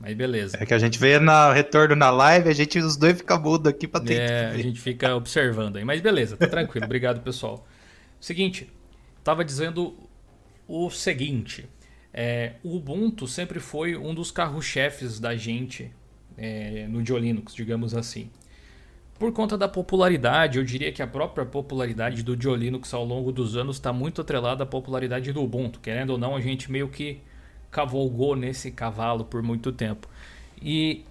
Mas beleza. É que a gente vê no retorno na live, a gente os dois fica mudo aqui pra ter. É, a gente fica observando aí. Mas beleza, tá tranquilo. Obrigado, pessoal. Seguinte, tava dizendo o seguinte. É, o Ubuntu sempre foi um dos carro-chefes da gente é, no Diolinux, digamos assim. Por conta da popularidade, eu diria que a própria popularidade do Diolinux ao longo dos anos está muito atrelada à popularidade do Ubuntu. Querendo ou não, a gente meio que cavalgou nesse cavalo por muito tempo. E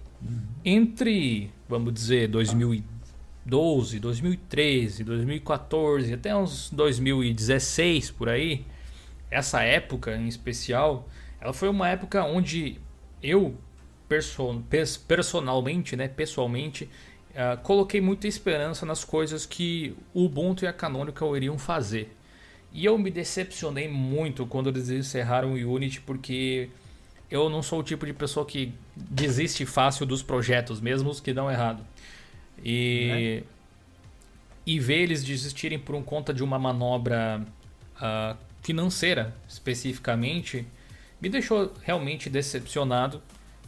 entre, vamos dizer, 2012, 2013, 2014, até uns 2016 por aí, essa época em especial, ela foi uma época onde eu person personalmente, né, pessoalmente, uh, coloquei muita esperança nas coisas que o Ubuntu e a Canonical iriam fazer. E eu me decepcionei muito quando eles encerraram o Unity, porque eu não sou o tipo de pessoa que desiste fácil dos projetos, mesmo os que dão errado. E, e ver eles desistirem por um conta de uma manobra uh, financeira, especificamente, me deixou realmente decepcionado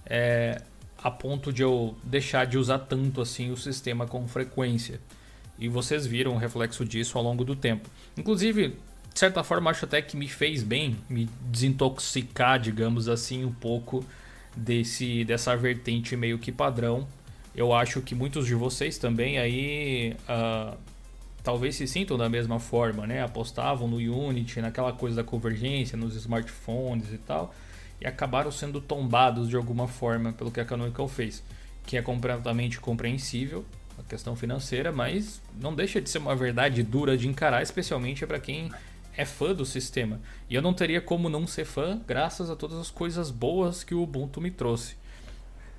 é, a ponto de eu deixar de usar tanto assim o sistema com frequência. E vocês viram o reflexo disso ao longo do tempo. Inclusive, de certa forma, acho até que me fez bem me desintoxicar, digamos assim, um pouco desse dessa vertente meio que padrão. Eu acho que muitos de vocês também aí uh, talvez se sintam da mesma forma, né? Apostavam no Unity, naquela coisa da convergência, nos smartphones e tal, e acabaram sendo tombados de alguma forma pelo que a Canonical fez, que é completamente compreensível a questão financeira, mas não deixa de ser uma verdade dura de encarar, especialmente para quem é fã do sistema. E eu não teria como não ser fã, graças a todas as coisas boas que o Ubuntu me trouxe.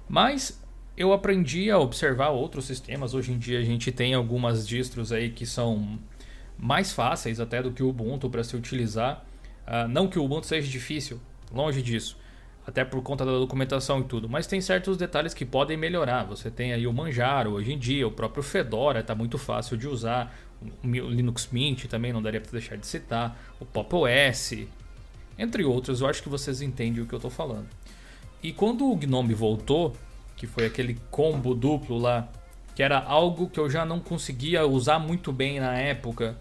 Mas eu aprendi a observar outros sistemas. Hoje em dia a gente tem algumas distros aí que são mais fáceis até do que o Ubuntu para se utilizar. Uh, não que o Ubuntu seja difícil, longe disso. Até por conta da documentação e tudo. Mas tem certos detalhes que podem melhorar. Você tem aí o Manjaro hoje em dia, o próprio Fedora está muito fácil de usar o Linux Mint também não daria para deixar de citar, o Pop OS, entre outros. Eu acho que vocês entendem o que eu estou falando. E quando o Gnome voltou, que foi aquele combo duplo lá, que era algo que eu já não conseguia usar muito bem na época,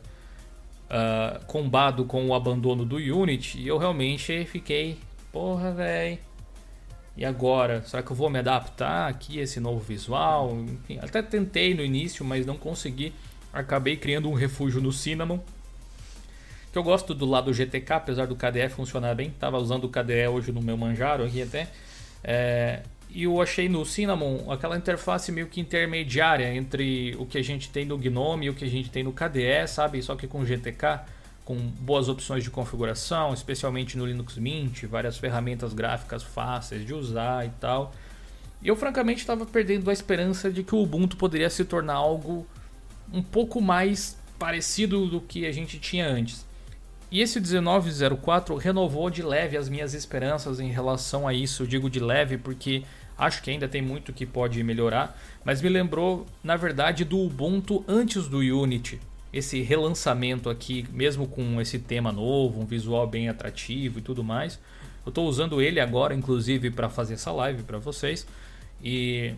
uh, combado com o abandono do Unity, eu realmente fiquei, porra, velho. E agora, será que eu vou me adaptar aqui a esse novo visual? Enfim, até tentei no início, mas não consegui acabei criando um refúgio no Cinnamon. Que eu gosto do lado GTK, apesar do KDE funcionar bem. Tava usando o KDE hoje no meu Manjaro aqui até. É, e eu achei no Cinnamon aquela interface meio que intermediária entre o que a gente tem no Gnome e o que a gente tem no KDE, sabe? Só que com GTK, com boas opções de configuração, especialmente no Linux Mint, várias ferramentas gráficas fáceis de usar e tal. E eu francamente estava perdendo a esperança de que o Ubuntu poderia se tornar algo um pouco mais parecido do que a gente tinha antes. E esse 1904 renovou de leve as minhas esperanças em relação a isso. Eu digo de leve porque acho que ainda tem muito que pode melhorar, mas me lembrou, na verdade, do Ubuntu antes do Unity. Esse relançamento aqui, mesmo com esse tema novo, um visual bem atrativo e tudo mais. Eu estou usando ele agora, inclusive, para fazer essa live para vocês. E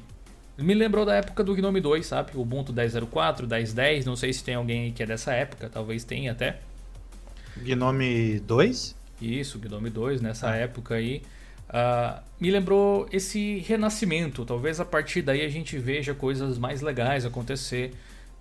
me lembrou da época do Gnome 2, sabe? O Ubuntu 10.04, 10.10. Não sei se tem alguém que é dessa época, talvez tenha até. Gnome 2? Isso, Gnome 2, nessa ah. época aí. Uh, me lembrou esse renascimento. Talvez a partir daí a gente veja coisas mais legais acontecer.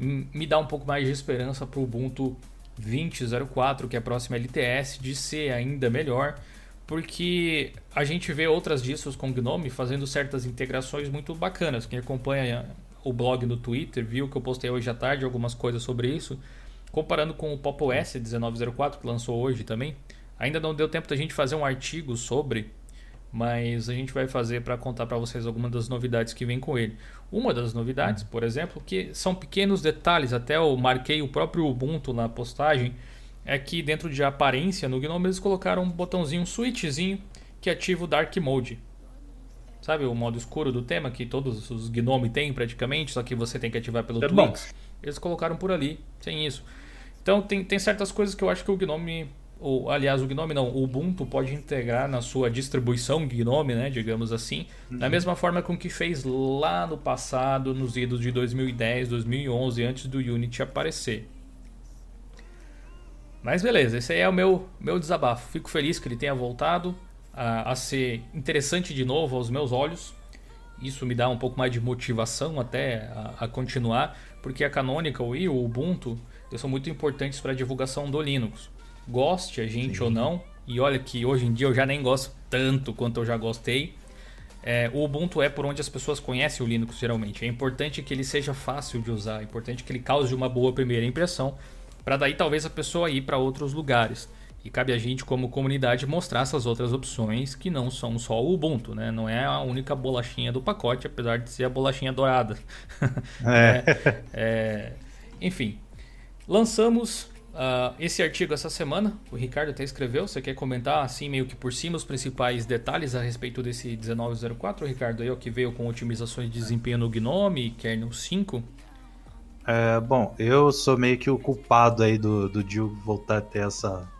Me dá um pouco mais de esperança para o Ubuntu 20.04, que é a próxima LTS, de ser ainda melhor porque a gente vê outras distros com Gnome fazendo certas integrações muito bacanas. Quem acompanha o blog no Twitter viu que eu postei hoje à tarde algumas coisas sobre isso, comparando com o Pop OS 1904 que lançou hoje também. Ainda não deu tempo da gente fazer um artigo sobre, mas a gente vai fazer para contar para vocês algumas das novidades que vem com ele. Uma das novidades, por exemplo, que são pequenos detalhes, até eu marquei o próprio Ubuntu na postagem é que dentro de aparência no Gnome eles colocaram um botãozinho, um switchzinho que ativa o Dark Mode. Sabe o modo escuro do tema que todos os Gnome têm praticamente, só que você tem que ativar pelo é Twix? Eles colocaram por ali, sem isso. Então tem, tem certas coisas que eu acho que o Gnome ou aliás, o Gnome não, o Ubuntu pode integrar na sua distribuição Gnome, né, digamos assim, uhum. da mesma forma com que fez lá no passado, nos idos de 2010, 2011, antes do Unity aparecer. Mas beleza, esse aí é o meu, meu desabafo. Fico feliz que ele tenha voltado a, a ser interessante de novo aos meus olhos. Isso me dá um pouco mais de motivação até a, a continuar, porque a Canonical e o Ubuntu são muito importantes para a divulgação do Linux. Goste a gente Sim. ou não, e olha que hoje em dia eu já nem gosto tanto quanto eu já gostei. É, o Ubuntu é por onde as pessoas conhecem o Linux geralmente. É importante que ele seja fácil de usar, é importante que ele cause uma boa primeira impressão, para daí talvez a pessoa ir para outros lugares. E cabe a gente, como comunidade, mostrar essas outras opções que não são só o Ubuntu, né? Não é a única bolachinha do pacote, apesar de ser a bolachinha dourada. É. é, é, enfim, lançamos uh, esse artigo essa semana. O Ricardo até escreveu. Você quer comentar, assim, meio que por cima, os principais detalhes a respeito desse 1904, Ricardo? Aí, ó, que veio com otimizações de desempenho no Gnome, kernel 5. É, bom, eu sou meio que o culpado aí do, do Dio voltar a ter essa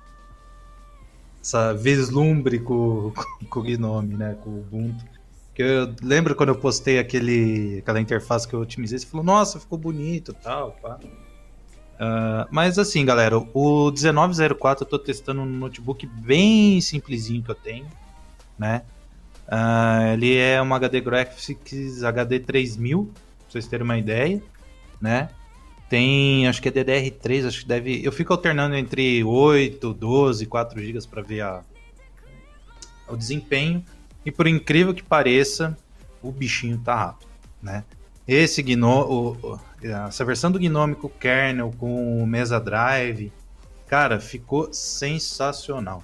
essa vislumbre com, com, com o Gnome, né? Com o Ubuntu. Que eu lembro quando eu postei aquele, aquela interface que eu otimizei, você falou, nossa, ficou bonito tal, pá. Uh, mas assim, galera, o 1904 eu tô testando um notebook bem simplesinho que eu tenho, né? Uh, ele é uma HD Graphics HD 3000, pra vocês terem uma ideia, né? Tem, acho que é DDR3, acho que deve. Eu fico alternando entre 8, 12, 4 GB para ver a, o desempenho. E por incrível que pareça, o bichinho tá rápido, né? Esse Gnome, essa versão do Gnome com o kernel, com o Mesa Drive, cara, ficou sensacional.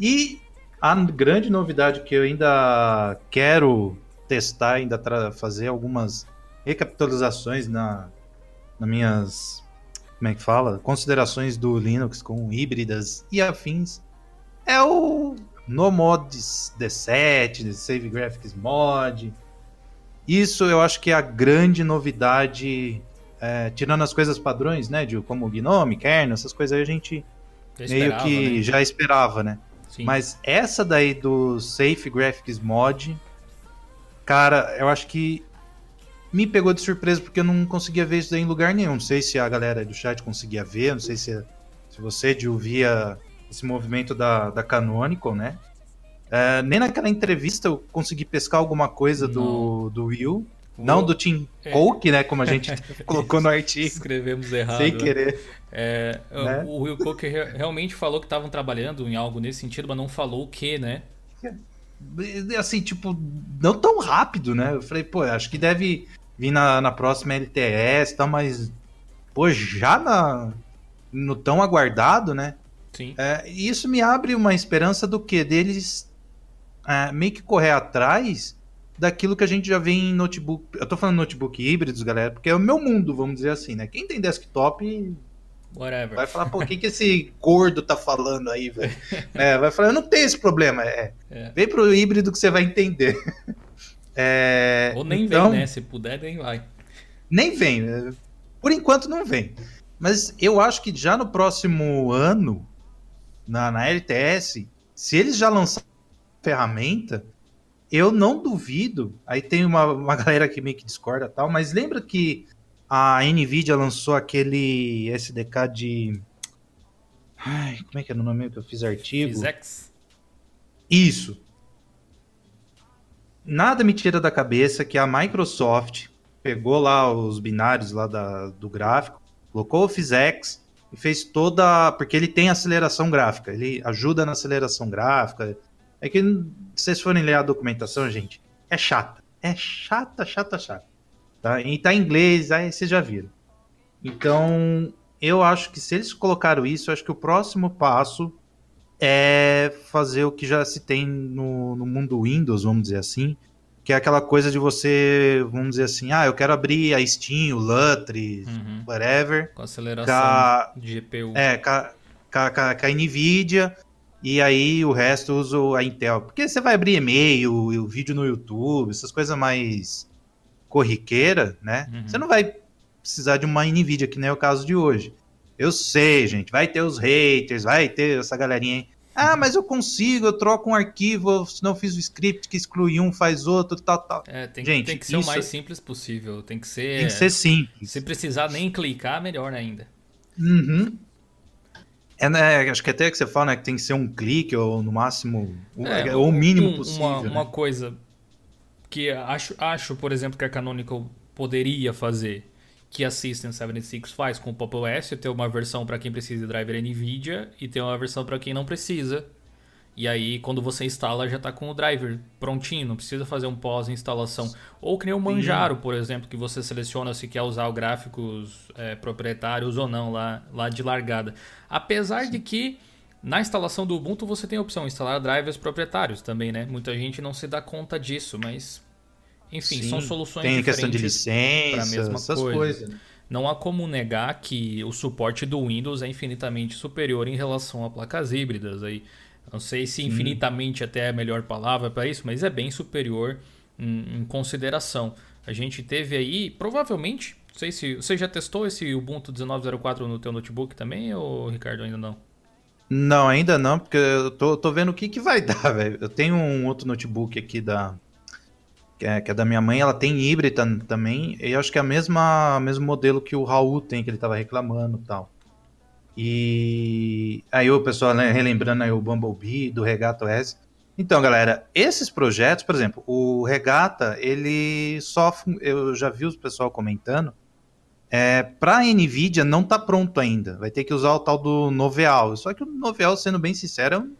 E a grande novidade que eu ainda quero testar, ainda fazer algumas recapitalizações na, nas minhas, como é que fala? Considerações do Linux com híbridas e afins, é o no mods D7, Save Graphics Mod. Isso eu acho que é a grande novidade, é, tirando as coisas padrões, né, de como Gnome, kernel, essas coisas aí a gente meio que né? já esperava, né? Sim. Mas essa daí do Safe Graphics Mod, cara, eu acho que me pegou de surpresa porque eu não conseguia ver isso daí em lugar nenhum. Não sei se a galera do chat conseguia ver, não sei se, se você de ouvia esse movimento da, da Canonical, né? É, nem naquela entrevista eu consegui pescar alguma coisa do, do Will. Não do Tim é. Coke, né? Como a gente colocou no artigo. Escrevemos errado. Sem querer. É, né? O Will Coke realmente falou que estavam trabalhando em algo nesse sentido, mas não falou o que, né? Assim, tipo, não tão rápido, né? Eu falei, pô, acho que deve vir na, na próxima LTS e tal, mas, pô, já na, no tão aguardado, né? Sim. É, isso me abre uma esperança do que? Deles é, meio que correr atrás daquilo que a gente já vê em notebook. Eu tô falando notebook híbridos, galera, porque é o meu mundo, vamos dizer assim, né? Quem tem desktop. Whatever. Vai falar, pô, o que, que esse gordo tá falando aí, velho? é, vai falar, eu não tenho esse problema. É, é. Vem pro híbrido que você vai entender. É, Ou nem então, vem, né? Se puder, nem vai. Nem vem. Né? Por enquanto não vem. Mas eu acho que já no próximo ano, na, na LTS, se eles já lançarem ferramenta, eu não duvido. Aí tem uma, uma galera que meio que discorda tal, mas lembra que a Nvidia lançou aquele SDK de. Ai, como é que é o nome que eu fiz artigo? PhysX. Isso nada me tira da cabeça que a Microsoft pegou lá os binários lá da, do gráfico, colocou o PhysX e fez toda. Porque ele tem aceleração gráfica, ele ajuda na aceleração gráfica. É que se vocês forem ler a documentação, gente, é chata. É chata, chata, chata. Tá? E tá em inglês, aí vocês já viram. Então, eu acho que se eles colocaram isso, eu acho que o próximo passo é fazer o que já se tem no, no mundo Windows, vamos dizer assim, que é aquela coisa de você, vamos dizer assim, ah, eu quero abrir a Steam, o Lutris, uhum. whatever. Com aceleração de GPU. É, com a, com, a, com a, NVIDIA, e aí o resto eu uso a Intel. Porque você vai abrir e-mail, o vídeo no YouTube, essas coisas mais corriqueira, né? Uhum. Você não vai precisar de uma NVIDIA, que nem é o caso de hoje. Eu sei, gente, vai ter os haters, vai ter essa galerinha aí. Ah, mas eu consigo, eu troco um arquivo, se não fiz o script que exclui um, faz outro, tal, tal. É, tem, Gente, tem que ser isso... o mais simples possível. Tem que ser. Tem que ser simples. Se precisar nem clicar, melhor ainda. Uhum. É, né, acho que até que você fala né, que tem que ser um clique, ou no máximo, é, ou o mínimo um, possível. Uma, né? uma coisa que acho, acho, por exemplo, que a Canonical poderia fazer que a System 76 faz com o Pop OS, ter uma versão para quem precisa de driver NVIDIA e ter uma versão para quem não precisa. E aí, quando você instala, já está com o driver prontinho, não precisa fazer um pós-instalação. Ou que nem o Manjaro, por exemplo, que você seleciona se quer usar gráficos é, proprietários ou não lá, lá de largada. Apesar de que na instalação do Ubuntu você tem a opção de instalar drivers proprietários também, né? Muita gente não se dá conta disso, mas enfim, Sim, são soluções tem questão de licença, mesma essas coisa. coisas. Não há como negar que o suporte do Windows é infinitamente superior em relação a placas híbridas. Aí, não sei se infinitamente até é a melhor palavra para isso, mas é bem superior em, em, consideração. A gente teve aí, provavelmente, não sei se você já testou esse Ubuntu 19.04 no teu notebook também, ou Ricardo ainda não? Não, ainda não, porque eu tô, tô vendo o que, que vai dar, velho. Eu tenho um outro notebook aqui da, que é, que é, da minha mãe, ela tem híbrida também, e eu acho que é a mesma mesmo modelo que o Raul tem, que ele tava reclamando e tal. E aí o pessoal né, relembrando aí o Bumblebee do Regato S. Então, galera, esses projetos, por exemplo, o Regata, ele só eu já vi o pessoal comentando, é, para a Nvidia não tá pronto ainda. Vai ter que usar o tal do Noveal. Só que o Noveal, sendo bem sincero,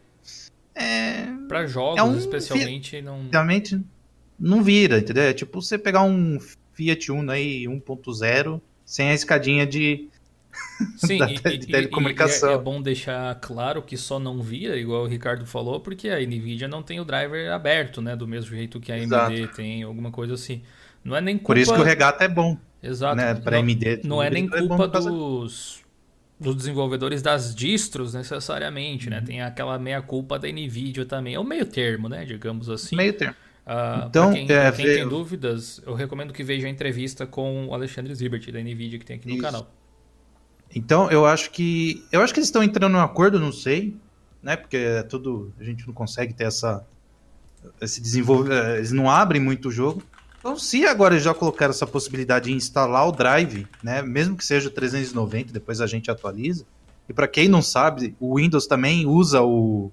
é para jogos, é um, especialmente, não realmente não vira, entendeu? É tipo você pegar um Fiat Uno aí 1.0 sem a escadinha de, Sim, da, e, de telecomunicação. E, é, é, bom deixar claro que só não vira, igual o Ricardo falou, porque a Nvidia não tem o driver aberto, né? Do mesmo jeito que a AMD Exato. tem, alguma coisa assim. Não é nem culpa... Por isso que o regata é bom. Exato. Né? Para AMD. Não é nem é culpa é dos, dos desenvolvedores das distros, necessariamente, né? uhum. né? Tem aquela meia culpa da Nvidia também. É o meio termo, né? Digamos assim. Meio termo. Uh, então, quem, é, quem tem dúvidas, eu recomendo que veja a entrevista com o Alexandre Zibert, da NVIDIA, que tem aqui no Isso. canal. Então, eu acho que. Eu acho que eles estão entrando em um acordo, não sei, né? Porque é tudo. A gente não consegue ter essa. Esse desenvolver. Eh, eles não abrem muito o jogo. Então, se agora já colocaram essa possibilidade de instalar o drive, né? Mesmo que seja o 390, depois a gente atualiza. E para quem não sabe, o Windows também usa o,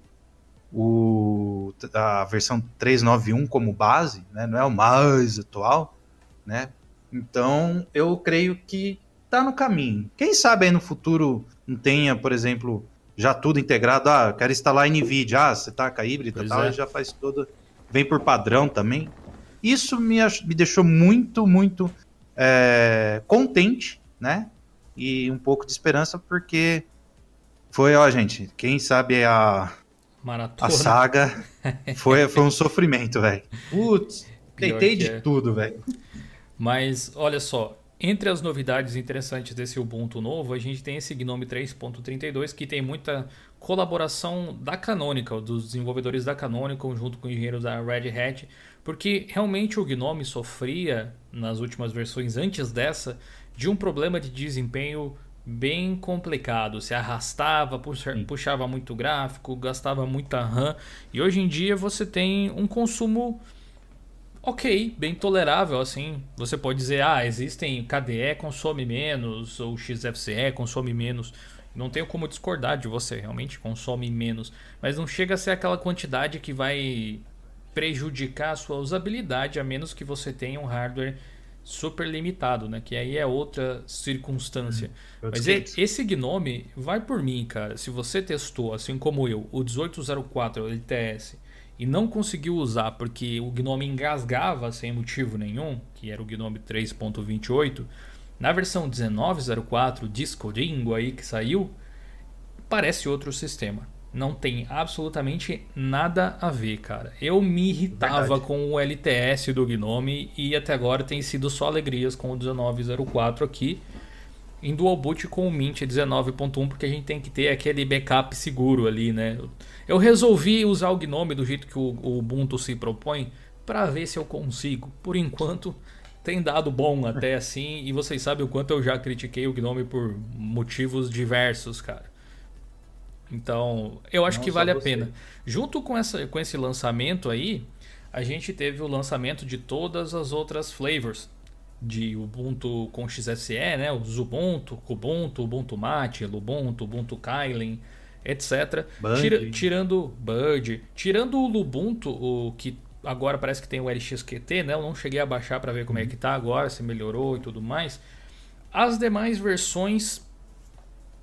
o, a versão 391 como base, né? não é o mais atual, né? Então eu creio que está no caminho. Quem sabe aí no futuro não tenha, por exemplo, já tudo integrado. Ah, quero instalar NVIDIA, ah, você tá com a híbrida e tal, é. já faz toda. Vem por padrão também. Isso me, me deixou muito, muito é, contente, né? E um pouco de esperança, porque foi, ó, gente, quem sabe a Maratona. A saga foi, foi um sofrimento, velho. Putz, tentei de é. tudo, velho. Mas, olha só, entre as novidades interessantes desse Ubuntu novo, a gente tem esse Gnome 3.32 que tem muita colaboração da Canonical, dos desenvolvedores da Canonical junto com engenheiros da Red Hat, porque realmente o Gnome sofria nas últimas versões antes dessa de um problema de desempenho bem complicado. Se arrastava, puxava muito gráfico, gastava muita RAM. E hoje em dia você tem um consumo ok, bem tolerável assim. Você pode dizer, ah, existem KDE consome menos ou XFCE consome menos. Não tenho como discordar de você, realmente consome menos, mas não chega a ser aquela quantidade que vai prejudicar a sua usabilidade a menos que você tenha um hardware super limitado, né? Que aí é outra circunstância. Hum, Mas esse Gnome vai por mim, cara. Se você testou, assim como eu, o 1804 LTS e não conseguiu usar porque o Gnome engasgava sem motivo nenhum, que era o Gnome 3.28, na versão 1904 Disco Dingo aí que saiu, parece outro sistema não tem absolutamente nada a ver, cara. Eu me irritava Verdade. com o LTS do Gnome e até agora tem sido só alegrias com o 1904 aqui. Em dual boot com o Mint 19.1, porque a gente tem que ter aquele backup seguro ali, né? Eu resolvi usar o Gnome do jeito que o, Ubuntu se propõe para ver se eu consigo. Por enquanto, tem dado bom até assim, e vocês sabem o quanto eu já critiquei o Gnome por motivos diversos, cara. Então, eu acho Não que vale a pena. Junto com, essa, com esse lançamento aí, a gente teve o lançamento de todas as outras flavors de Ubuntu com XFCE, né? O Ubuntu, Kubuntu, Ubuntu Mate, Lubuntu, Ubuntu Kylin, etc. Tira, tirando Bud, tirando o Lubuntu, o que agora parece que tem o LXQT, né? Eu não cheguei a baixar para ver como é que tá agora, se melhorou e tudo mais. As demais versões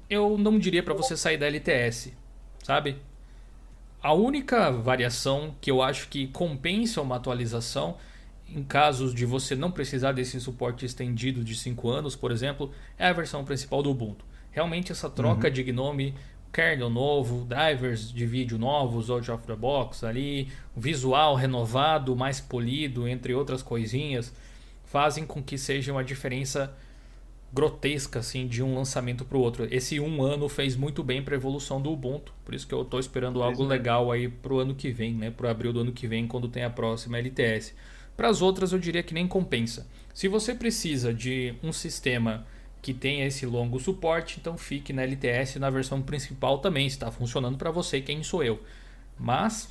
eu não diria para você sair da LTS, sabe? A única variação que eu acho que compensa uma atualização em casos de você não precisar desse suporte estendido de 5 anos, por exemplo, é a versão principal do Ubuntu. Realmente essa troca uhum. de Gnome, kernel novo, drivers de vídeo novos, out of the box ali, visual renovado, mais polido, entre outras coisinhas, fazem com que seja uma diferença grotesca assim de um lançamento para o outro. Esse um ano fez muito bem para a evolução do Ubuntu, por isso que eu estou esperando algo legal aí para o ano que vem, né? Para abril do ano que vem, quando tem a próxima LTS. Para as outras eu diria que nem compensa. Se você precisa de um sistema que tenha esse longo suporte, então fique na LTS na versão principal também, está funcionando para você, quem sou eu. Mas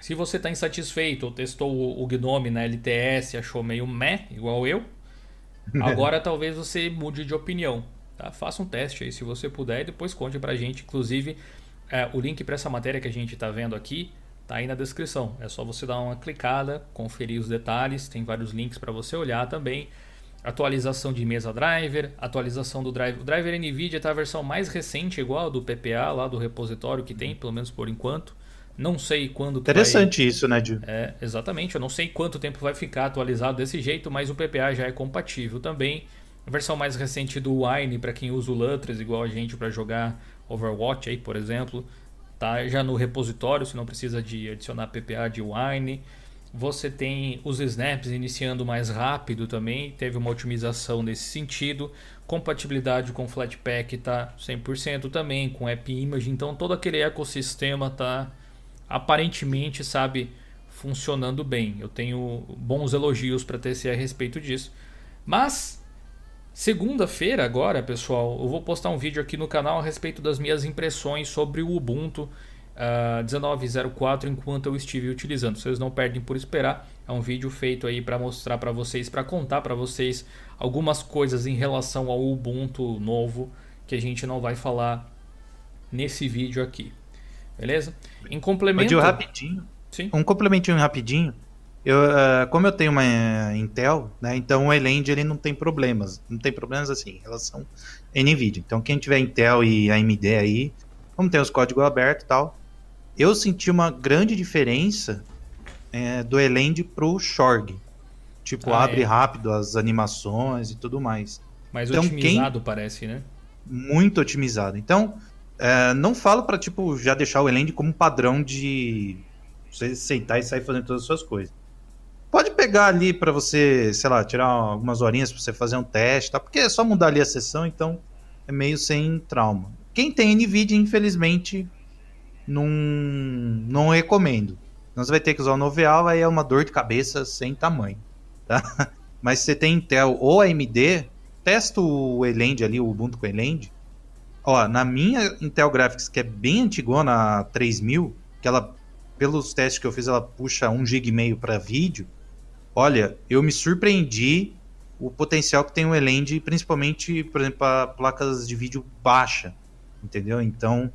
se você está insatisfeito ou testou o Gnome na LTS, achou meio meh, igual eu, agora talvez você mude de opinião. Tá? Faça um teste aí se você puder e depois conte para a gente. Inclusive, é, o link para essa matéria que a gente está vendo aqui Tá aí na descrição. É só você dar uma clicada, conferir os detalhes, tem vários links para você olhar também. Atualização de mesa driver, atualização do driver. O driver NVIDIA está a versão mais recente, igual do PPA, lá do repositório que tem, pelo menos por enquanto. Não sei quando. Interessante vai... isso, né, Gil? É, exatamente. Eu não sei quanto tempo vai ficar atualizado desse jeito, mas o PPA já é compatível também. A versão mais recente do Wine, para quem usa o Lutris, igual a gente, para jogar Overwatch aí, por exemplo, tá já no repositório, você não precisa de adicionar PPA de Wine. Você tem os snaps iniciando mais rápido também, teve uma otimização nesse sentido. Compatibilidade com Flatpak está 100% também, com App Image, então todo aquele ecossistema está aparentemente, sabe, funcionando bem. Eu tenho bons elogios para tecer a respeito disso. Mas Segunda-feira, agora, pessoal, eu vou postar um vídeo aqui no canal a respeito das minhas impressões sobre o Ubuntu uh, ah, 19.04 enquanto eu estive utilizando. Vocês não perdem por esperar. É um vídeo feito aí para mostrar para vocês, para contar para vocês algumas coisas em relação ao Ubuntu novo que a gente não vai falar nesse vídeo aqui. Beleza? Em complemento. rapidinho. Sim. Um complementinho rapidinho. Eu, uh, como eu tenho uma uh, Intel, né, então o Elend ele não tem problemas, não tem problemas assim em relação a NVIDIA. Então quem tiver Intel e AMD aí, como tem os códigos abertos e tal, eu senti uma grande diferença é, do Elend pro Shorg. Tipo, ah, abre é. rápido as animações e tudo mais. Mais então, otimizado quem... parece, né? Muito otimizado. Então, é, não falo para tipo já deixar o Elend como padrão de você sentar e sair fazendo todas as suas coisas. Pode pegar ali para você, sei lá, tirar algumas horinhas para você fazer um teste, tá? Porque é só mudar ali a sessão, então é meio sem trauma. Quem tem NVIDIA, infelizmente, não, não recomendo. Então você vai ter que usar o Noveal, aí é uma dor de cabeça sem tamanho, tá? Mas se você tem Intel ou AMD, testa o Elend ali, o Ubuntu com Elend. Ó, na minha Intel Graphics, que é bem antigona, a 3000, que ela, pelos testes que eu fiz, ela puxa 1 GB para vídeo, Olha, eu me surpreendi o potencial que tem o Elend, principalmente, por exemplo, para placas de vídeo baixa, entendeu? Então,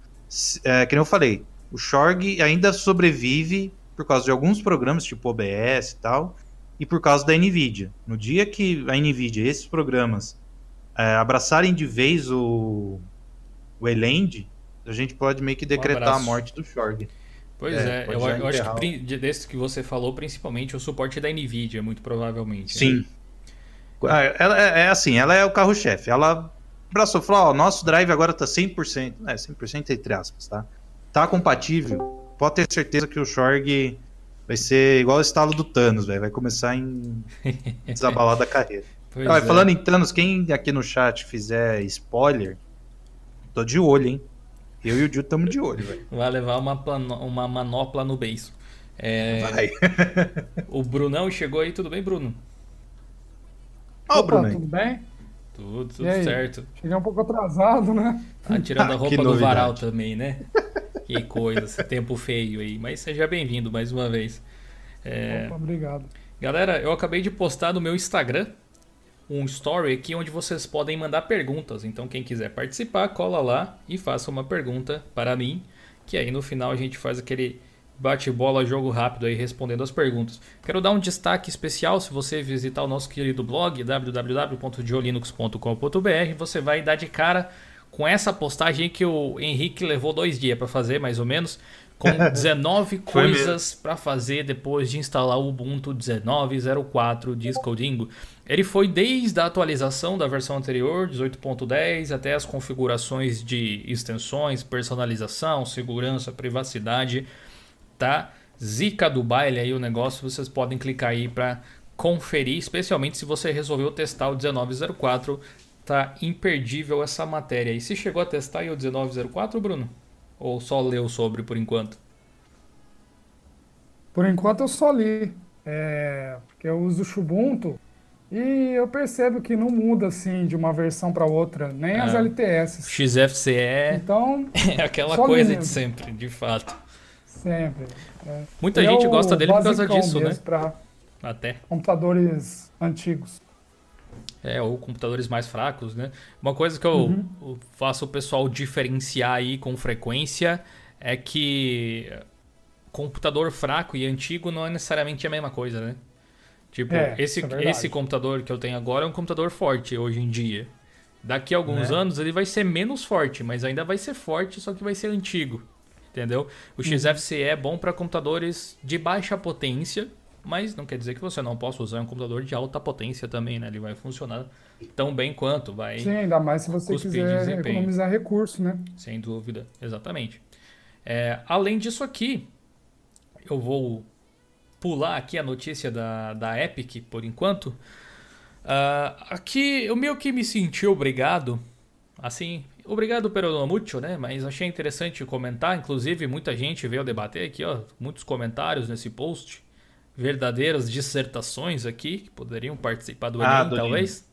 é, que eu falei, o Shorg ainda sobrevive por causa de alguns programas, tipo OBS e tal, e por causa da NVIDIA. No dia que a NVIDIA, esses programas, é, abraçarem de vez o, o Elend, a gente pode meio que decretar um a morte do Shorg. Pois é, é eu, eu acho que desse que você falou, principalmente o suporte da Nvidia, muito provavelmente. Né? Sim. Né? Ela é, é, assim, ela é o carro-chefe. Ela abraçou e falou: ó, nosso drive agora tá 100%, é, 100% entre aspas, tá? Tá compatível. Pode ter certeza que o Shorg vai ser igual o estalo do Thanos, velho. Vai começar em desabalar da carreira. É. Falando em Thanos, quem aqui no chat fizer spoiler, tô de olho, hein? Eu e o Dio estamos de olho, velho. Vai levar uma, uma manopla no beiço. É... Vai. o Brunão chegou aí, tudo bem, Bruno? Ó, Bruno. tudo bem? Tudo, tudo E certo. Cheguei um pouco atrasado, né? Tá tirando a Que roupa do varal também, né? Que coisa, esse tempo feio aí. Mas seja bem-vindo mais uma vez. É, Opa, obrigado. Galera, eu acabei de postar no meu Instagram um story aqui onde vocês podem mandar perguntas. Então, quem quiser participar, cola lá e faça uma pergunta para mim, que aí no final a gente faz aquele bate-bola, jogo rápido aí respondendo as perguntas. Quero dar um destaque especial se você visitar o nosso querido blog www.diolinux.com.br, você vai dar de cara com essa postagem que o Henrique levou dois dias para fazer, mais ou menos, com 19 Foi mesmo. coisas para fazer depois de instalar o Ubuntu 19.04 de Scodingo. Ele foi desde a atualização da versão anterior, 18.10, até as configurações de extensões, personalização, segurança, privacidade. Tá zica do baile aí o negócio, vocês podem clicar aí para conferir, especialmente se você resolveu testar o 1904, tá imperdível essa matéria. E se chegou a testar aí o 1904, Bruno? Ou só leu sobre por enquanto? Por enquanto eu só li, é, porque eu uso o Xubuntu e eu percebo que não muda assim de uma versão para outra, nem as Ah. LTS. XFCE Então, é aquela coisa de sempre, de fato. sempre. é. Muita é gente o gosta dele por causa disso, né? Para Até. computadores antigos. É, ou computadores mais fracos, né? Uma coisa que eu Uhum. eu faço o pessoal diferenciar aí com frequência é que computador fraco e antigo não é necessariamente a mesma coisa, né? Tipo, É, esse, é esse computador que eu tenho agora é um computador forte hoje em dia. Daqui a alguns Né? anos ele vai ser menos forte, mas ainda vai ser forte, só que vai ser antigo. Entendeu? O Uhum. XFCE é bom para computadores de baixa potência, mas não quer dizer que você não possa usar um computador de alta potência também, né? Ele vai funcionar tão bem quanto, vai, Sim, ainda mais se você quiser desempenho. economizar recurso, né? sem dúvida, exatamente. É, além disso aqui, eu vou pular aqui a notícia da, da Epic por enquanto. Ah, aqui eu meio que me senti obrigado, assim, obrigado pelo muito, né? Mas achei interessante comentar, inclusive muita gente veio debater aqui, ó, muitos comentários nesse post, verdadeiras dissertações aqui que poderiam participar do Ah, Enem, do talvez.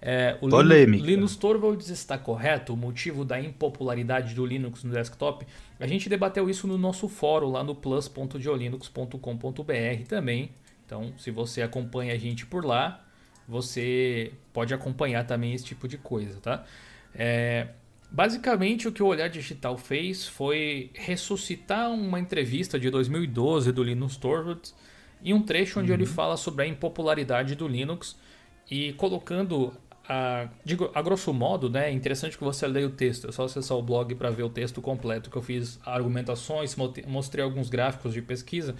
É, o Polêmica. Linus Torvalds está correto? O motivo da impopularidade do Linux no desktop? A gente debateu isso no nosso fórum lá no plus.geolinux.com.br também. Então, se você acompanha a gente por lá, você pode acompanhar também esse tipo de coisa, tá? É, basicamente, o que o Olhar Digital fez foi ressuscitar uma entrevista de 2012 do Linus Torvalds e um trecho onde ele fala sobre a impopularidade do Linux e colocando a, digo, a grosso modo, né, é interessante que você leia o texto, é só acessar o blog para ver o texto completo que eu fiz argumentações, mostrei alguns gráficos de pesquisa.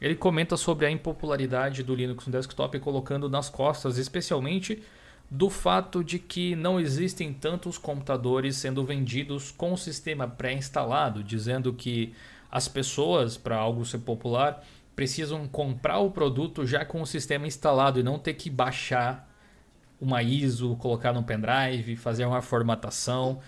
Ele comenta sobre a impopularidade do Linux no desktop, colocando nas costas, especialmente do fato de que não existem tantos computadores sendo vendidos com o sistema pré-instalado, dizendo que as pessoas, para algo ser popular, precisam comprar o produto já com o sistema instalado e não ter que baixar uma ISO, colocar no pendrive, fazer uma formatação.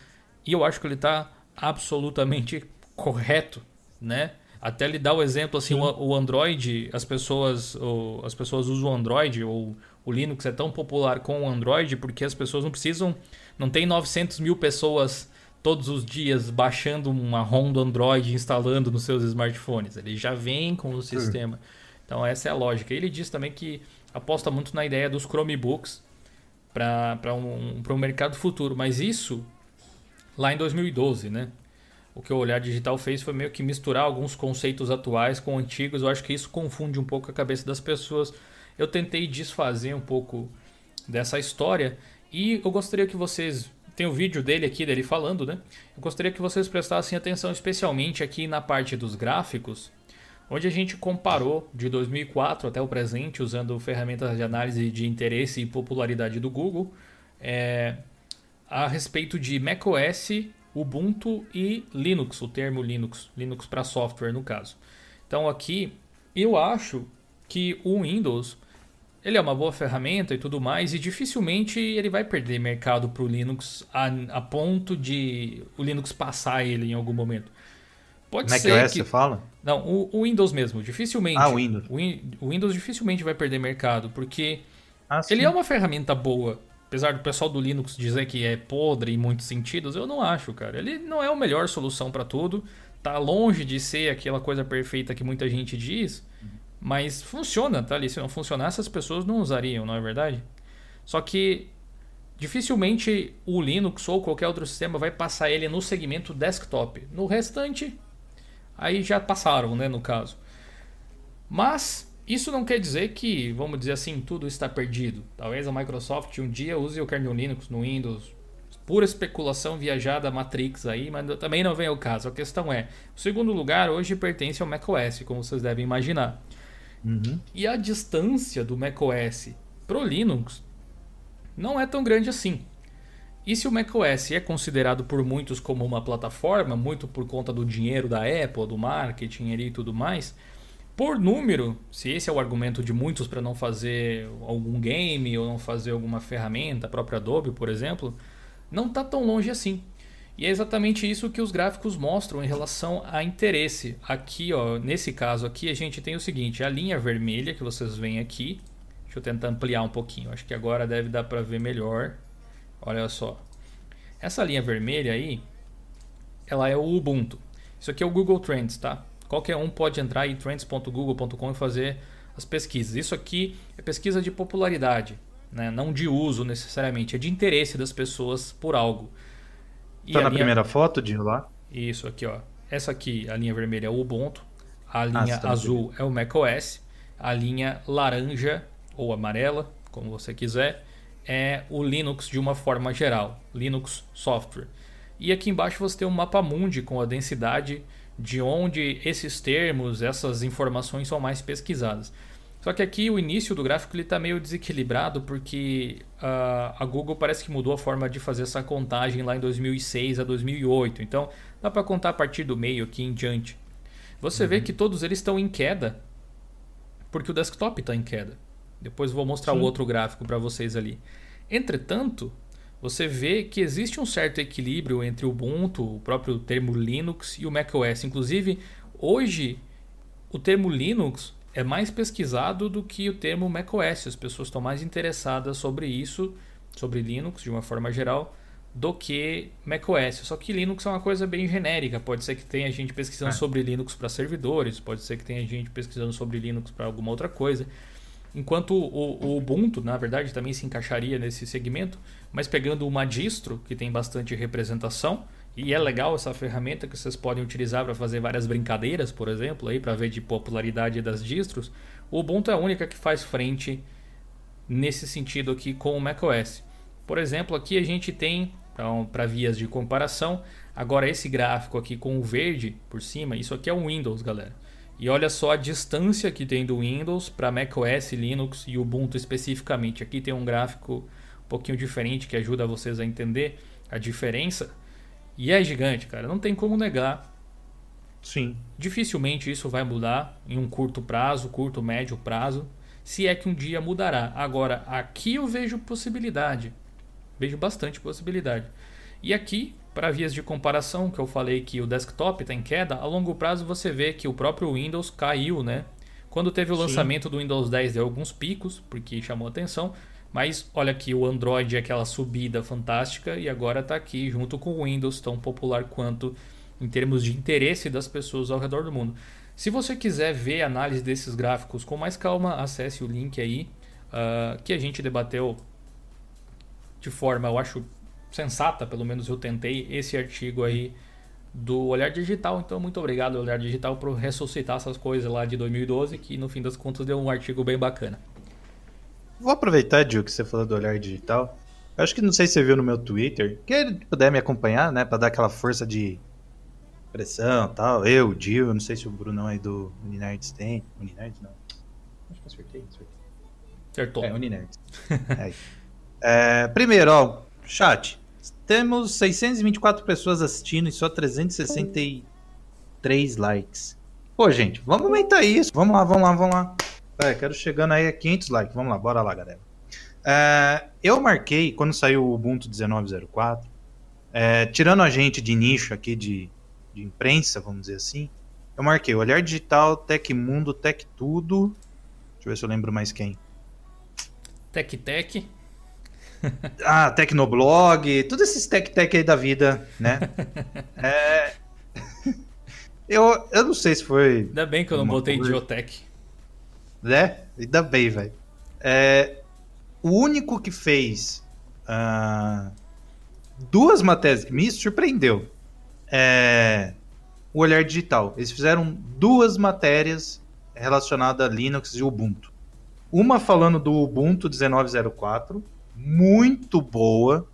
E eu acho que ele está absolutamente correto, né? Até ele dá o exemplo assim, o, o Android, as pessoas, o- as pessoas usam o Android ou o Linux é tão popular com o Android porque as pessoas não precisam, não tem 900 mil pessoas todos os dias baixando uma ROM do Android instalando nos seus smartphones. Ele já vem com o sistema. Então essa é a lógica. Ele diz também que aposta muito na ideia dos Chromebooks para um, um mercado futuro. Mas isso lá em 2012, né? O que o Olhar Digital fez foi meio que misturar alguns conceitos atuais com antigos. Eu acho que isso confunde um pouco a cabeça das pessoas. Eu tentei desfazer um pouco dessa história e eu gostaria que vocês tem o vídeo dele aqui dele falando, né? Eu gostaria que vocês prestassem atenção especialmente aqui na parte dos gráficos, onde a gente comparou de 2004 até o presente usando ferramentas de análise de interesse e popularidade do Google é, a respeito de macOS, Ubuntu e Linux, o termo Linux, Linux para software no caso. Então aqui eu acho que o Windows ele é uma boa ferramenta e tudo mais, e dificilmente ele vai perder mercado para o Linux a, a ponto de o Linux passar ele em algum momento. Pode ser macOS que você fala? não, o, o Windows mesmo, dificilmente. Ah, o Windows. O, o Windows dificilmente vai perder mercado, porque Ah, ele é uma ferramenta boa. Apesar do pessoal do Linux dizer que é podre em muitos sentidos, eu não acho, cara. Ele não é a melhor solução para tudo. Tá longe de ser aquela coisa perfeita que muita gente diz, mas funciona, tá ali. Se não funcionasse, as pessoas não usariam, não é verdade? Só que dificilmente o Linux ou qualquer outro sistema vai passar ele no segmento desktop. No restante, aí já passaram, né, no caso. Mas isso não quer dizer que, vamos dizer assim, tudo está perdido. Talvez a Microsoft um dia use o kernel Linux no Windows. Pura especulação viajada Matrix aí, mas também não vem ao caso. A questão é, o segundo lugar hoje pertence ao macOS, como vocês devem imaginar. Uhum. E a distância do macOS pro Linux não é tão grande assim. E se o macOS é considerado por muitos como uma plataforma, muito por conta do dinheiro da Apple, do marketing e tudo mais, por número, se esse é o argumento de muitos para não fazer algum game ou não fazer alguma ferramenta, a própria Adobe, por exemplo, não está tão longe assim. E é exatamente isso que os gráficos mostram em relação a interesse. Aqui, ó, nesse caso aqui, a gente tem o seguinte: a linha vermelha que vocês veem aqui. Deixa eu tentar ampliar um pouquinho. Acho que agora deve dar para ver melhor. Olha só. Essa linha vermelha aí, ela é o Ubuntu. Isso aqui é o Google Trends, tá? Qualquer um pode entrar em trends.google.com e fazer as pesquisas. Isso aqui é pesquisa de popularidade, né? não de uso necessariamente, é de interesse das pessoas por algo. Está na linha... primeira foto, de lá? Isso aqui, ó. Essa aqui, a linha vermelha é o Ubuntu, a ah, linha ah, azul é o macOS, a linha laranja ou amarela, como você quiser, é o Linux de uma forma geral, Linux Software. E aqui embaixo você tem um mapa mundi com a densidade de onde esses termos, essas informações são mais pesquisadas. Só que aqui o início do gráfico está meio desequilibrado porque uh, a Google parece que mudou a forma de fazer essa contagem lá em 2006 a 2008. Então dá para contar a partir do meio aqui em diante. Você uhum. vê que todos eles estão em queda porque o desktop está em queda. Depois vou mostrar Sim. o outro gráfico para vocês ali. Entretanto, você vê que existe um certo equilíbrio entre o Ubuntu, o próprio termo Linux e o macOS. Inclusive, hoje o termo Linux é mais pesquisado do que o termo macOS. As pessoas estão mais interessadas sobre isso, sobre Linux de uma forma geral, do que macOS. Só que Linux é uma coisa bem genérica. Pode ser que tenha gente pesquisando é. sobre Linux para servidores, pode ser que tenha gente pesquisando sobre Linux para alguma outra coisa. Enquanto o, o, Ubuntu, na verdade, também se encaixaria nesse segmento, mas pegando uma distro que tem bastante representação, e é legal essa ferramenta que vocês podem utilizar para fazer várias brincadeiras, por exemplo, aí para ver de popularidade das distros, o Ubuntu é a única que faz frente nesse sentido aqui com o macOS. Por exemplo, aqui a gente tem para vias de comparação, agora esse gráfico aqui com o verde por cima, isso aqui é o Windows, galera. E olha só a distância que tem do Windows para macOS, Linux e Ubuntu especificamente. Aqui tem um gráfico um pouquinho diferente que ajuda vocês a entender a diferença. E é gigante, cara. Não tem como negar. Sim. Dificilmente isso vai mudar em um curto prazo, curto, médio prazo. Se é que um dia mudará. Agora, aqui eu vejo possibilidade. Vejo bastante possibilidade. E aqui para vias de comparação, que eu falei que o desktop está em queda, a longo prazo você vê que o próprio Windows caiu, né? Quando teve o lançamento Sim. do Windows 10 deu alguns picos, porque chamou atenção, mas olha aqui, o Android é aquela subida fantástica e agora está aqui junto com o Windows, tão popular quanto em termos de interesse das pessoas ao redor do mundo. Se você quiser ver a análise desses gráficos com mais calma, acesse o link aí uh, que a gente debateu de forma, eu acho, sensata, pelo menos eu tentei, esse artigo aí do Olhar Digital. Então, muito obrigado, Olhar Digital, por ressuscitar essas coisas lá de 2012, que no fim das contas deu um artigo bem bacana. Vou aproveitar, Gil, que você falou do Olhar Digital. Eu acho que não sei se você viu no meu Twitter. Quem puder me acompanhar, né, para dar aquela força de pressão tal. Eu, o Gil, não sei se o Brunão aí do Uninerds tem. Uninerds não. Acho que acertei, acertei. Acertou. É, Uninerds. é. É, primeiro, ó, chat. Temos 624 pessoas assistindo e só 363 likes. Pô, gente, vamos aumentar isso. Vamos lá, vamos lá, vamos lá. É, quero chegando aí a 500 likes. Vamos lá, bora lá, galera. É, eu marquei, quando saiu o Ubuntu 1904, é, tirando a gente de nicho aqui de, de imprensa, vamos dizer assim, eu marquei Olhar Digital, Tec Mundo, Tec Tudo. Deixa eu ver se eu lembro mais quem. TecTec. Ah, Tecnoblog, todos esses tech-tech aí da vida, né? é... eu, eu não sei se foi. Ainda bem que eu não botei coisa... Geotech. Né? Ainda bem, velho. É... O único que fez uh... duas matérias que me surpreendeu é o Olhar Digital. Eles fizeram duas matérias relacionadas a Linux e Ubuntu. Uma falando do Ubuntu 1904 muito boa.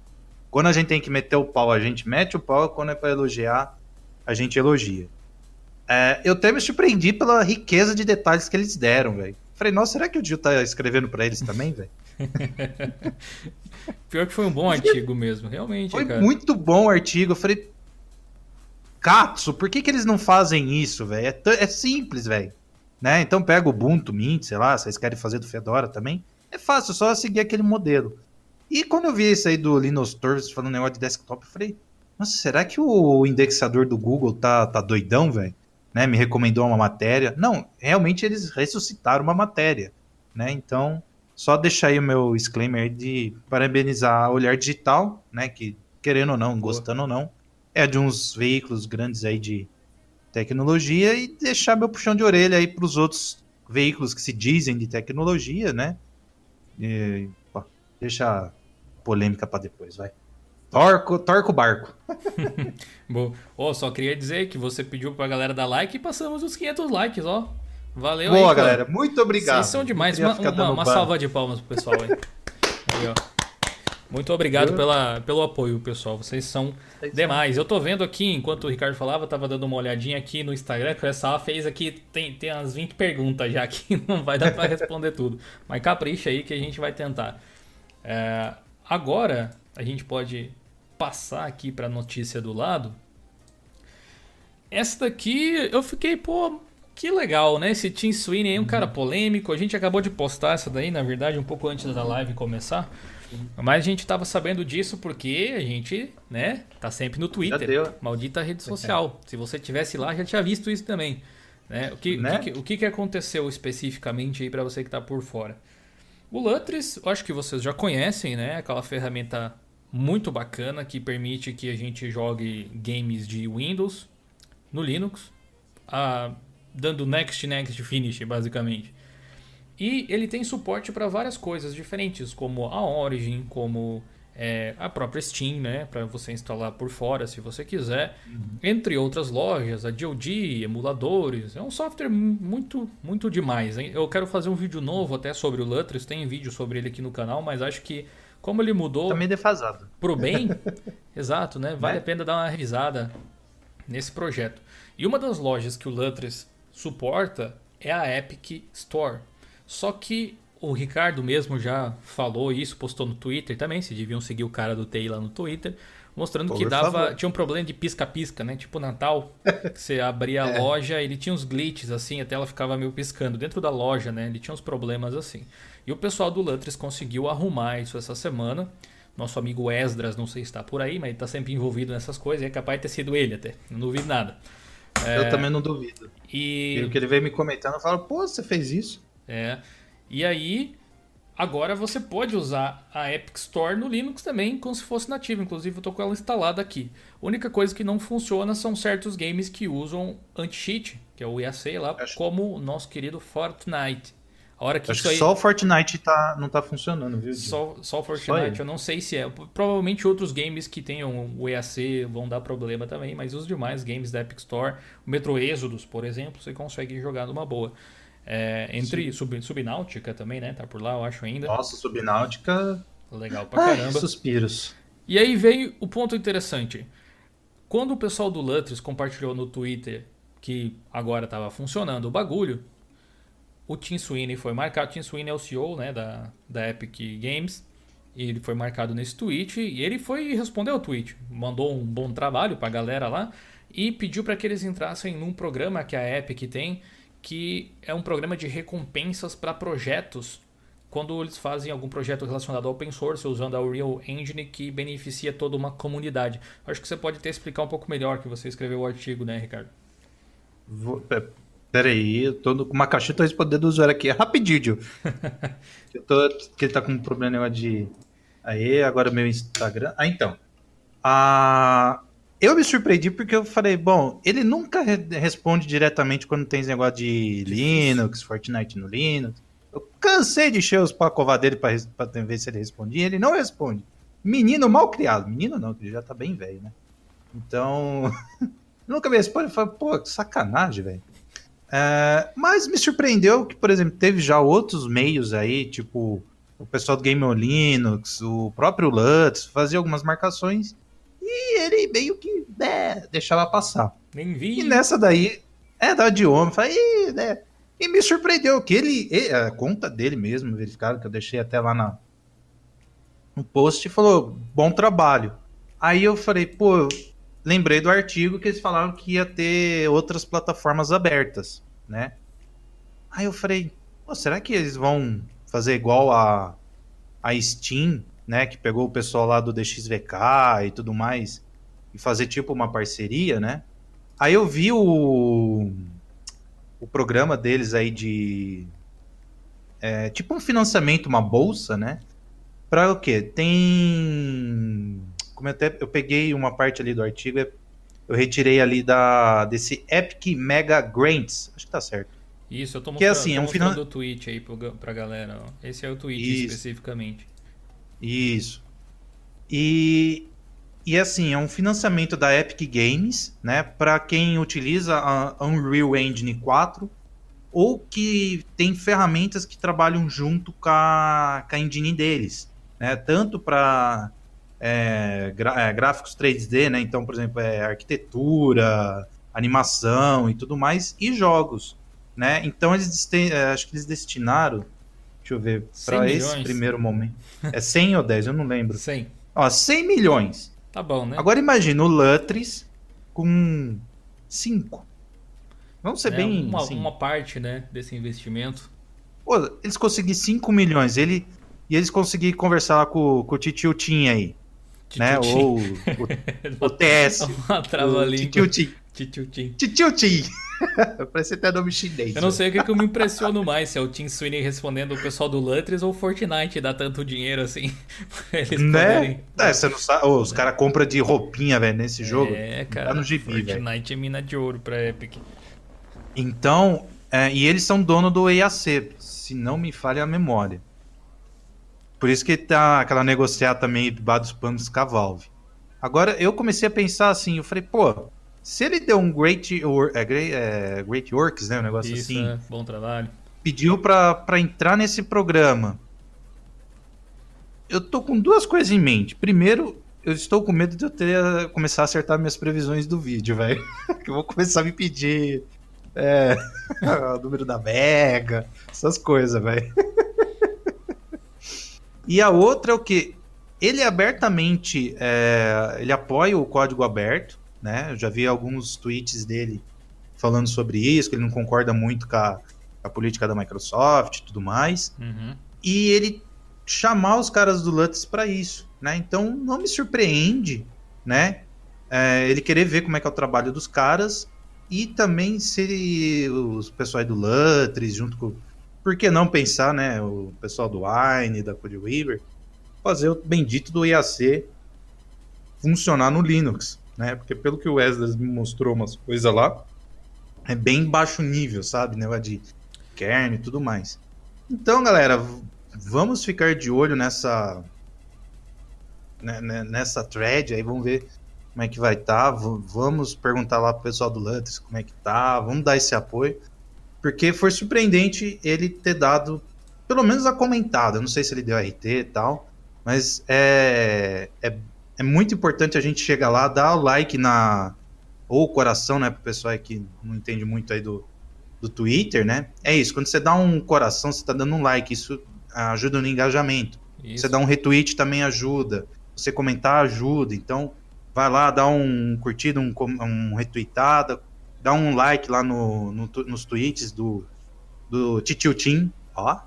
Quando a gente tem que meter o pau, a gente mete o pau. Quando é para elogiar, a gente elogia. É, eu até me surpreendi pela riqueza de detalhes que eles deram, velho. Falei, nossa, será que o Dio tá escrevendo para eles também, velho? Pior que foi um bom artigo mesmo, realmente. Foi cara. muito bom o artigo. Eu falei, Katsu, por que, que eles não fazem isso, velho? É, é, simples, velho. Né? Então pega o Ubuntu, Mint, sei lá, vocês querem fazer do Fedora também. É fácil, só seguir aquele modelo. E quando eu vi isso aí do Linux Torvalds falando negócio de desktop, eu falei, nossa, será que o indexador do Google tá, tá doidão, velho? Né, me recomendou uma matéria. Não, realmente eles ressuscitaram uma matéria, né? Então, só deixar aí o meu disclaimer de parabenizar a Olhar Digital, né, que querendo ou não, gostando ou não, é de uns veículos grandes aí de tecnologia e deixar meu puxão de orelha aí para os outros veículos que se dizem de tecnologia, né? E, pô, deixa polêmica para depois, vai. Torco, torco o barco. Bom, oh, só queria dizer que você pediu pra galera dar like e passamos os 500 likes, ó. Valeu Boa, aí, galera. Muito obrigado. Vocês são demais. Uma, uma, uma salva de palmas pro pessoal aí. aí ó. Muito obrigado pela, pelo apoio, pessoal. Vocês são demais. Eu tô vendo aqui, enquanto o Ricardo falava, tava dando uma olhadinha aqui no Instagram, que o SA fez aqui, tem, tem umas 20 perguntas já que não vai dar para responder tudo. Mas capricha aí que a gente vai tentar. É, Agora a gente pode passar aqui para a notícia do lado. Essa daqui eu fiquei, pô, que legal, né? Esse Tim Sweeney é um cara polêmico. A gente acabou de postar essa daí, na verdade, um pouco antes da live começar. Mas a gente tava sabendo disso porque a gente, né, tá sempre no Twitter. Maldita rede social. Se você tivesse lá, já tinha visto isso também. Né? O, que, né? o, que, o que aconteceu especificamente aí para você que tá por fora? O Lutris, eu acho que vocês já conhecem, né? Aquela ferramenta muito bacana que permite que a gente jogue games de Windows no Linux, a, dando next, next, finish, basicamente. E ele tem suporte para várias coisas diferentes, como a Origin, como é, a própria Steam, né, para você instalar por fora se você quiser, uhum. entre outras lojas, a DoD, emuladores. É um software muito, muito demais. Hein? Eu quero fazer um vídeo novo até sobre o Lutris, tem vídeo sobre ele aqui no canal, mas acho que como ele mudou também tá defasado pro bem, exato, né? Vale né? a pena dar uma revisada nesse projeto. E uma das lojas que o Lutris suporta é a Epic Store. Só que o Ricardo mesmo já falou isso, postou no Twitter também, se deviam seguir o cara do TI lá no Twitter, mostrando Por que dava, favor. tinha um problema de pisca-pisca, né? Tipo Natal, que você abria a é. loja, ele tinha uns glitches assim, a tela ficava meio piscando dentro da loja, né? Ele tinha uns problemas assim. E o pessoal do Lutris conseguiu arrumar isso essa semana. Nosso amigo Esdras, não sei se está por aí, mas ele está sempre envolvido nessas coisas, e é capaz de ter sido ele até, não duvido nada. Eu é... também não duvido. E... e o que ele veio me comentando, eu falo, pô, você fez isso? É. E aí, agora você pode usar a Epic Store no Linux também, como se fosse nativo. Inclusive, eu estou com ela instalada aqui. A única coisa que não funciona são certos games que usam anti-cheat, que é o IAC lá, Acho... como o nosso querido Fortnite. A hora que Acho aí... só o Fortnite tá, não está funcionando, viu? Só, só o Fortnite, só eu não sei se é. Provavelmente outros games que tenham o EAC vão dar problema também, mas os demais games da Epic Store, o Metro Exodus, por exemplo, você consegue jogar numa boa. É, entre sub, Subnáutica também, né? Tá por lá, eu acho ainda. Nossa, Subnáutica. Legal pra Ai, caramba. Suspiros. E aí veio o ponto interessante. Quando o pessoal do Lutris compartilhou no Twitter que agora estava funcionando o bagulho, o Tim Sweeney foi marcado. O Tim Sweeney é o CEO né, da, da Epic Games. E ele foi marcado nesse tweet e ele foi responder ao tweet. Mandou um bom trabalho pra galera lá e pediu para que eles entrassem num programa que a Epic tem que é um programa de recompensas para projetos quando eles fazem algum projeto relacionado ao open source usando a Unreal Engine que beneficia toda uma comunidade. Acho que você pode até explicar um pouco melhor que você escreveu o artigo, né, Ricardo? Vou, é, Pera aí, eu tô com uma caixinha, tô respondendo do usuário aqui. É rapidinho, eu tô, que ele tá com um problema de... Aí, agora meu Instagram... Ah, então. Ah, eu me surpreendi porque eu falei, bom, ele nunca re responde diretamente quando tem esse negócio de Linux, Fortnite no Linux. Eu cansei de encher os pacová dele pra, pra ver se ele respondia. Ele não responde. Menino mal criado. Menino não, que ele já tá bem velho, né? Então... nunca me responde. Eu falei, pô, que sacanagem, velho. É, mas me surpreendeu que, por exemplo, teve já outros meios aí, tipo o pessoal do Game on Linux, o próprio Lutz, fazia algumas marcações e ele meio que né, deixava passar. Nem vi. E nessa daí, é, da de homem, falei, né? E me surpreendeu que ele, a conta dele mesmo, verificado, que eu deixei até lá na, no post, falou, bom trabalho. Aí eu falei, pô, lembrei do artigo que eles falaram que ia ter outras plataformas abertas, né? Aí eu falei, será que eles vão fazer igual a, a Steam, né? Que pegou o pessoal lá do DXVK e tudo mais, e fazer tipo uma parceria, né? Aí eu vi o, o programa deles aí de. É, tipo um financiamento, uma bolsa, né? Pra o quê? Tem como eu até eu peguei uma parte ali do artigo, eu retirei ali da desse Epic Mega Grants, acho que tá certo. Isso, eu tô Que mostrando, é assim, tô é um mostrando finan- o tweet aí pro, pra galera. ó. Esse é o tweet Isso. especificamente. Isso. E, e assim, é um financiamento da Epic Games, né, para quem utiliza a Unreal Engine 4 ou que tem ferramentas que trabalham junto com a, com a engine deles, né, tanto para gráficos 3D, né, então, por exemplo, é arquitetura, animação e tudo mais, e jogos, né, então eles é, acho que eles destinaram, deixa eu ver, 100 para esse milhões? primeiro momento, é 100 ou 10, eu não lembro. 100. Ó, 100 milhões. Tá bom, né? Agora imagina o Lutris com 5. Vamos ser É bem. uma, assim. uma parte, né, desse investimento. Pô, eles conseguiram 5 milhões. Ele, e eles conseguiram conversar lá com, com o Titio Tim aí. Né? Titio Ou o, o TS. Uma. Titio Tim. Titio Tim. Titio Tim. Parece até nome chinês. Eu não sei o que, que eu me impressiono mais, se é o Tim Sweeney respondendo o pessoal do Lutris ou o Fortnite dá tanto dinheiro assim. Eles Né? poderem- É, você não sabe. Ô, os caras compram de roupinha, velho, nesse jogo. É, cara. Tá no gibi. Fortnite é mina de ouro pra Epic. Então, é, e eles são dono do EAC, se não me falha a memória. Por isso que tá aquela negociata meio debaixo dos panos com a Valve. Agora, eu comecei a pensar assim, eu falei, pô, se ele deu um Great, Wor- é, Great, é, great Works, né, um negócio Isso, assim, né? bom trabalho. pediu pra, pra entrar nesse programa. Eu tô com duas coisas em mente. Primeiro, eu estou com medo de eu ter começar a acertar minhas previsões do vídeo, velho. que eu vou começar a me pedir é, o número da mega, essas coisas, velho. e a outra é o que ele abertamente é, ele apoia o código aberto, né? Eu já vi alguns tweets dele falando sobre isso, que ele não concorda muito com a, a política da Microsoft e tudo mais. Uhum. E ele chamar os caras do Lutz para isso, né? Então não me surpreende, né? É, ele querer ver como é que é o trabalho dos caras e também se os pessoal do Lutz junto com por que não pensar, né, o pessoal do Wine, da Codeweaver, fazer o bendito do IAC funcionar no Linux, né? Porque pelo que o Wesley me mostrou umas coisas lá, é bem baixo nível, sabe? Negócio de kernel e tudo mais. Então, galera, vamos ficar de olho nessa né, né, nessa thread aí, vamos ver como é que vai estar. Vamos perguntar lá pro pessoal do Lutz como é que tá, vamos dar esse apoio, porque foi surpreendente ele ter dado pelo menos a comentada. Eu não sei se ele deu RT e tal, mas é, é, é muito importante a gente chegar lá, dar o like na ou o coração, né, pro pessoal que não entende muito aí do do Twitter, né? É isso, quando você dá um coração, você tá dando um like, isso ajuda no engajamento. Isso. Você dá um retweet também ajuda. Você comentar ajuda. Então, vai lá, dá um curtido, um, um retweetada, dá um like lá no, no nos tweets do, do Titio Tim. Ó,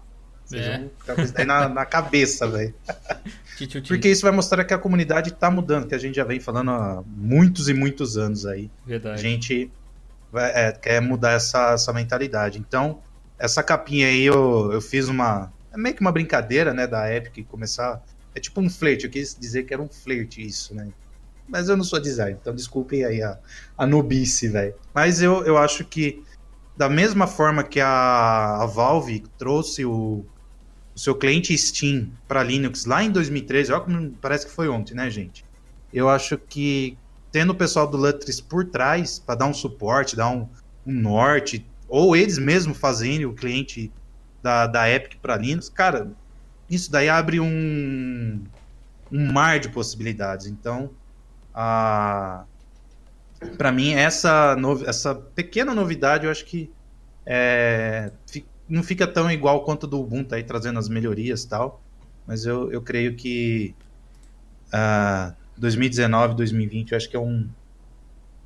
É. daí na, na cabeça, velho. Porque isso vai mostrar que a comunidade tá mudando, que a gente já vem falando há muitos e muitos anos aí. A Verdade. gente é, quer mudar essa, essa mentalidade. Então, essa capinha aí eu, eu fiz uma. É meio que uma brincadeira, né, da Epic começar. É tipo um flerte, eu quis dizer que era um flerte isso, né? Mas eu não sou designer, então desculpem aí a, a nubice, velho. Mas eu, eu acho que, da mesma forma que a, a Valve trouxe o, o seu cliente Steam para Linux lá em 2013, olha como parece que foi ontem, né, gente? Eu acho que tendo o pessoal do Lutris por trás para dar um suporte, dar um, um norte, ou eles mesmos fazendo o cliente da, da Epic para Linux, cara, isso daí abre um, um mar de possibilidades. Então, a para mim essa no, essa pequena novidade eu acho que é, não fica tão igual quanto do Ubuntu aí trazendo as melhorias e tal mas eu, eu creio que uh, 2019 2020 eu acho que é um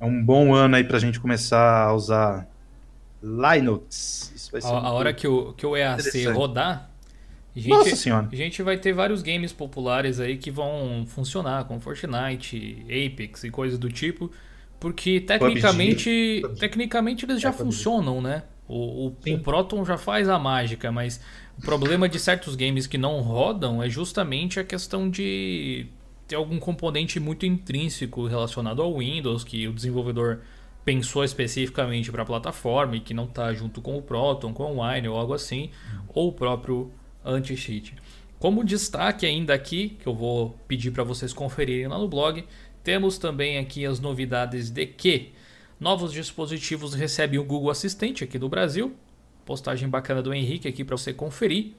é um bom ano aí para a gente começar a usar Linux Isso vai ser a, a hora que o, que o EAC rodar a gente, Nossa senhora. A gente vai ter vários games populares aí que vão funcionar, como Fortnite, Apex e coisas do tipo, porque tecnicamente, PUBG. tecnicamente eles já é, funcionam, né? O, o, o, Proton já faz a mágica, mas o problema de certos games que não rodam é justamente a questão de ter algum componente muito intrínseco relacionado ao Windows, que o desenvolvedor pensou especificamente para a plataforma e que não está junto com o Proton, com o Wine ou algo assim, ou o próprio anti-cheat. Como destaque ainda aqui, que eu vou pedir para vocês conferirem lá no blog, temos também aqui as novidades de que novos dispositivos recebem o Google Assistente aqui no Brasil. Postagem bacana do Henrique aqui para você conferir.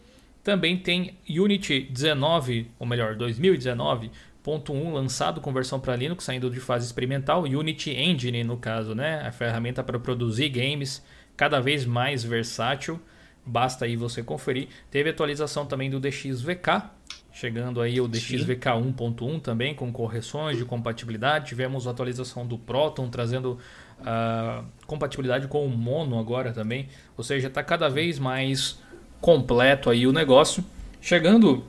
Também tem Unity 19, ou melhor, 2019.1 lançado com versão para Linux, saindo de fase experimental. Unity Engine, no caso, né? A ferramenta para produzir games cada vez mais versátil. Basta aí você conferir. Teve atualização também do DXVK, chegando aí o DXVK 1.1 também com correções de compatibilidade. Tivemos a atualização do Proton trazendo uh, compatibilidade com o Mono agora também. Ou seja, está cada vez mais completo aí o negócio. Chegando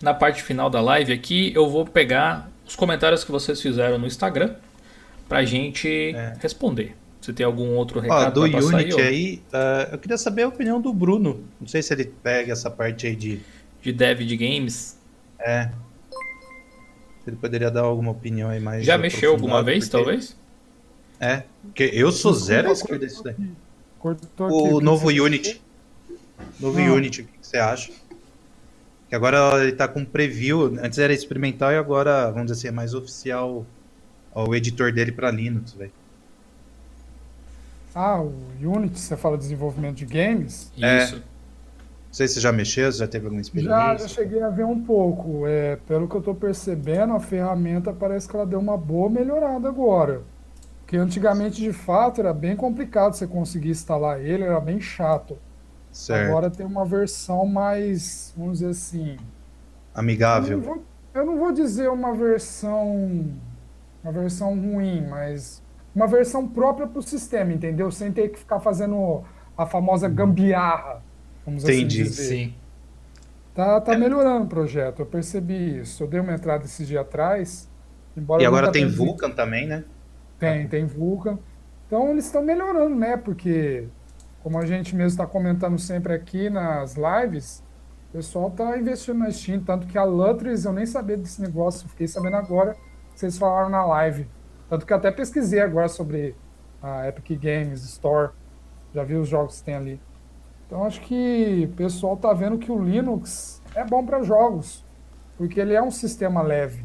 na parte final da live aqui, eu vou pegar os comentários que vocês fizeram no Instagram para gente é. responder. Você tem algum outro recado Ó, do Unity aí, aí uh, eu queria saber a opinião do Bruno. Não sei se ele pega essa parte aí de... De dev de games. É. Ele poderia dar alguma opinião aí mais... Já mexeu alguma vez, porque... talvez? É. Porque eu sou zero esquerda disso daí. O novo Unity. Novo ah. Unity, o que você acha? Que agora ele tá com preview. Antes era experimental e agora, vamos dizer assim, é mais oficial o editor dele para Linux, velho. Ah, o Unity, você fala de desenvolvimento de games? É. Isso. Não sei se você já mexeu, se já teve alguma experiência. Já, já cheguei a ver um pouco. É, pelo que eu estou percebendo, a ferramenta parece que ela deu uma boa melhorada agora. Porque antigamente, de fato, era bem complicado você conseguir instalar ele, era bem chato. Certo. Agora tem uma versão mais, vamos dizer assim... Amigável. Eu não vou, eu não vou dizer uma versão, uma versão ruim, mas uma versão própria para o sistema, entendeu? Sem ter que ficar fazendo a famosa uhum. gambiarra, vamos assim Entendi, assim dizer. sim. Tá, tá é. melhorando o projeto, eu percebi isso. Eu dei uma entrada esse dia atrás. e agora tem Vulkan também, né? Tem, tem Vulkan. Então eles estão melhorando, né? Porque, como a gente mesmo está comentando sempre aqui nas lives, o pessoal está investindo na Steam. Tanto que a Lutris, eu nem sabia desse negócio, fiquei sabendo agora, vocês falaram na live. Tanto que eu até pesquisei agora sobre a Epic Games Store. Já vi os jogos que tem ali. Então acho que o pessoal tá vendo que o Linux é bom para jogos, porque ele é um sistema leve.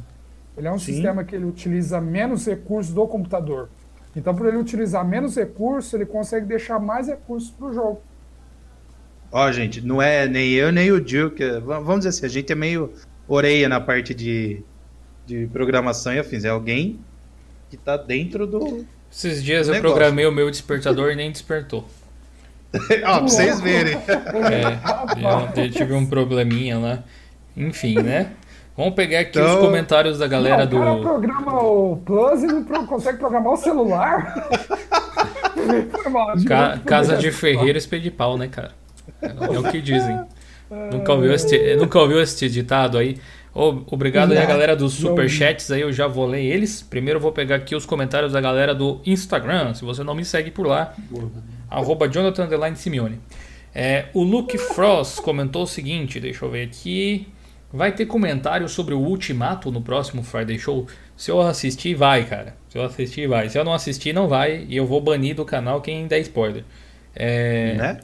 Ele é um Sim. sistema que ele utiliza menos recursos do computador. Então, por ele utilizar menos recursos, ele consegue deixar mais recursos para o jogo. Ó, gente, não é nem eu nem o Duke. Vamos dizer assim, a gente é meio orelha na parte de, de programação e afins. É alguém que tá dentro do. Esses dias eu programei o meu despertador e nem despertou. Ó, pra vocês verem. É, eu tive um probleminha lá. Enfim, né? Vamos pegar aqui então... os comentários da galera não, o cara do. programa o Plus e não consegue programar o celular. Ca casa de Ferreira espelho pau, né, cara? É o que dizem. Nunca ouviu, este, nunca ouviu esse ditado aí? Obrigado aí a galera dos superchats aí, eu já vou ler eles. Primeiro eu vou pegar aqui os comentários da galera do Instagram, se você não me segue por lá, arroba Jonathan Simeone. É, o Luke Frost comentou o seguinte, deixa eu ver aqui. Vai ter comentário sobre o Ultimato no próximo Friday Show? Se eu assistir, vai, cara. Se eu assistir, vai. Se eu não assistir, não vai. E eu vou banir do canal quem der spoiler. É... Né?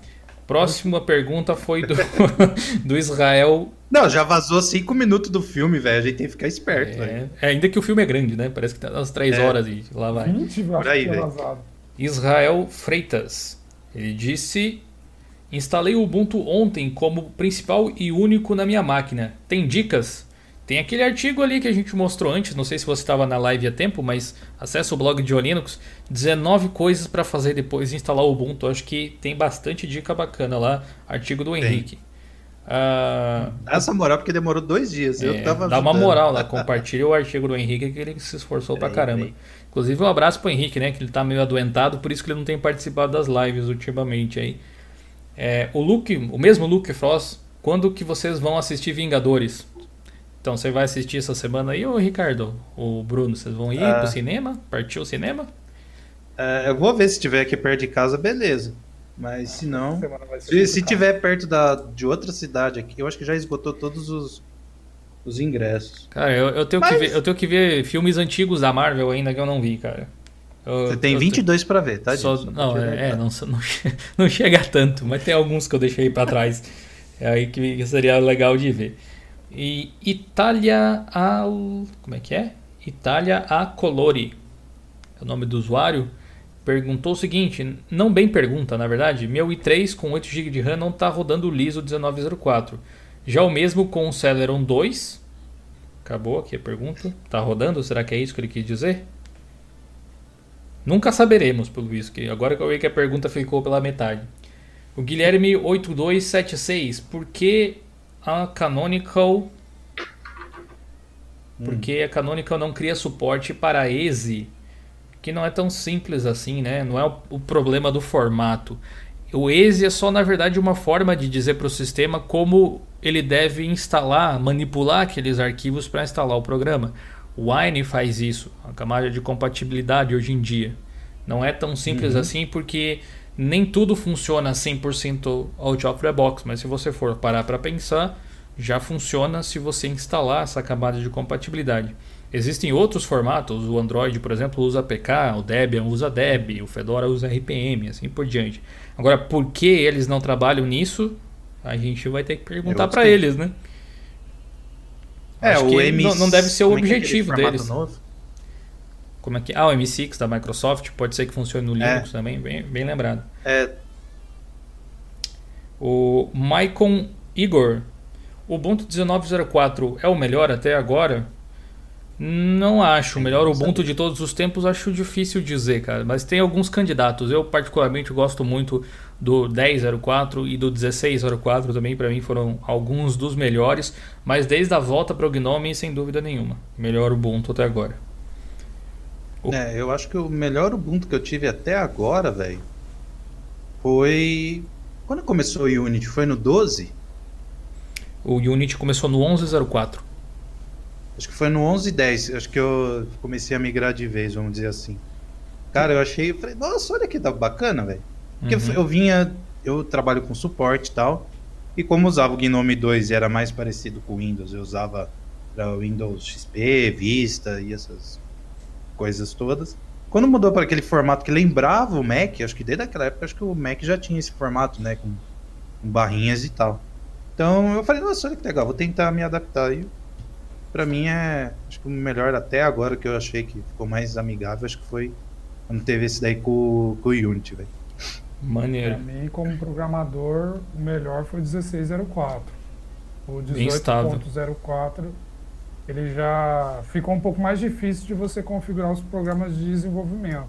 Próxima pergunta foi do, do Israel. Não, já vazou cinco minutos do filme, velho. A gente tem que ficar esperto. É, é, ainda que o filme é grande, né? Parece que tá umas três é. horas e lá vai. 20, Por aí, velho. Israel Freitas. Ele disse: Instalei o Ubuntu ontem como principal e único na minha máquina. Tem dicas? Tem aquele artigo ali que a gente mostrou antes, não sei se você estava na live há tempo, mas acessa o blog de Linux, 19 coisas para fazer depois de instalar o Ubuntu. Acho que tem bastante dica bacana lá, artigo do Henrique. Uh, dá essa moral porque demorou dois dias. É, eu tava dá uma moral lá, compartilha o artigo do Henrique que ele se esforçou pra caramba. Inclusive um abraço pro Henrique, né? Que ele tá meio adoentado, por isso que ele não tem participado das lives ultimamente aí. É, o Luke, o mesmo Luke Frost, quando que vocês vão assistir Vingadores? Então, você vai assistir essa semana aí, ou Ricardo? O Bruno, vocês vão ir uh, pro cinema? Partiu o cinema? Uh, eu vou ver se tiver aqui perto de casa, beleza. Mas se não. Se, se tiver perto da, de outra cidade aqui, eu acho que já esgotou todos os, os ingressos. Cara, eu, eu, tenho Mas... que ver, eu tenho que ver filmes antigos da Marvel ainda que eu não vi, cara. Eu, Você tem 22 para ver, tá? Só, não, é, é não, não, não chega tanto, mas tem alguns que eu deixei para trás. É aí que seria legal de ver. E Itália al... como é que é? Itália a Colori. É o nome do usuário. Perguntou o seguinte, não bem pergunta, na verdade. Meu i3 com 8 GB de RAM não está rodando liso 1904. Já o mesmo com o Celeron 2. Acabou aqui a pergunta. Está rodando? Será que é isso que ele quis dizer? Nunca saberemos, pelo visto. Que agora que eu vi que a pergunta ficou pela metade. O Guilherme 8276. Por que a Canonical. Porque a Canonical não cria suporte para ESE, que não é tão simples assim, né? Não é o, o problema do formato. O ESE é só, na verdade, uma forma de dizer para o sistema como ele deve instalar, manipular aqueles arquivos para instalar o programa. O Wine faz isso, a camada de compatibilidade hoje em dia. Não é tão simples uhum. assim porque nem tudo funciona 100% out of the box, mas se você for parar para pensar, já funciona se você instalar essa camada de compatibilidade. Existem outros formatos, o Android, por exemplo, usa APK, o Debian usa Deb, o Fedora usa RPM, assim por diante. Agora, por que eles não trabalham nisso? A gente vai ter que perguntar para eles, né? É, Acho o M... não, não deve ser o é é objetivo é deles. Novo? Como é que Ah, o M6 da Microsoft pode ser que funcione no Linux é. também, bem, bem lembrado. É. O Maicon Igor, o Ubuntu 19.04 é o melhor até agora? Não acho. O melhor Ubuntu de todos os tempos acho difícil dizer, cara. Mas tem alguns candidatos. Eu, particularmente, gosto muito do 10.04 e do 16.04 também. Para mim, foram alguns dos melhores. Mas desde a volta para o Gnome, sem dúvida nenhuma. Melhor Ubuntu até agora. É, eu acho que o melhor Ubuntu que eu tive até agora, velho, foi. Quando começou o Unity? Foi no 12? O Unity começou no 11.04. Acho que foi no 11.10. Acho que eu comecei a migrar de vez, vamos dizer assim. Cara, eu achei. Eu falei, nossa, olha que tá bacana, velho. Porque uhum. eu vinha. Eu trabalho com suporte e tal. E como usava o Gnome 2 e era mais parecido com o Windows, eu usava para Windows XP, Vista e essas coisas todas. Quando mudou para aquele formato que lembrava o Mac, acho que desde aquela época, acho que o Mac já tinha esse formato, né? Com, com barrinhas e tal. Então eu falei, nossa, olha que legal, vou tentar me adaptar. E pra mim é. Acho que o melhor até agora que eu achei que ficou mais amigável, acho que foi quando teve esse daí com, com o Unity, velho. Maneiro. Pra mim, como programador, o melhor foi o 1604. O 18.04 ele já ficou um pouco mais difícil de você configurar os programas de desenvolvimento.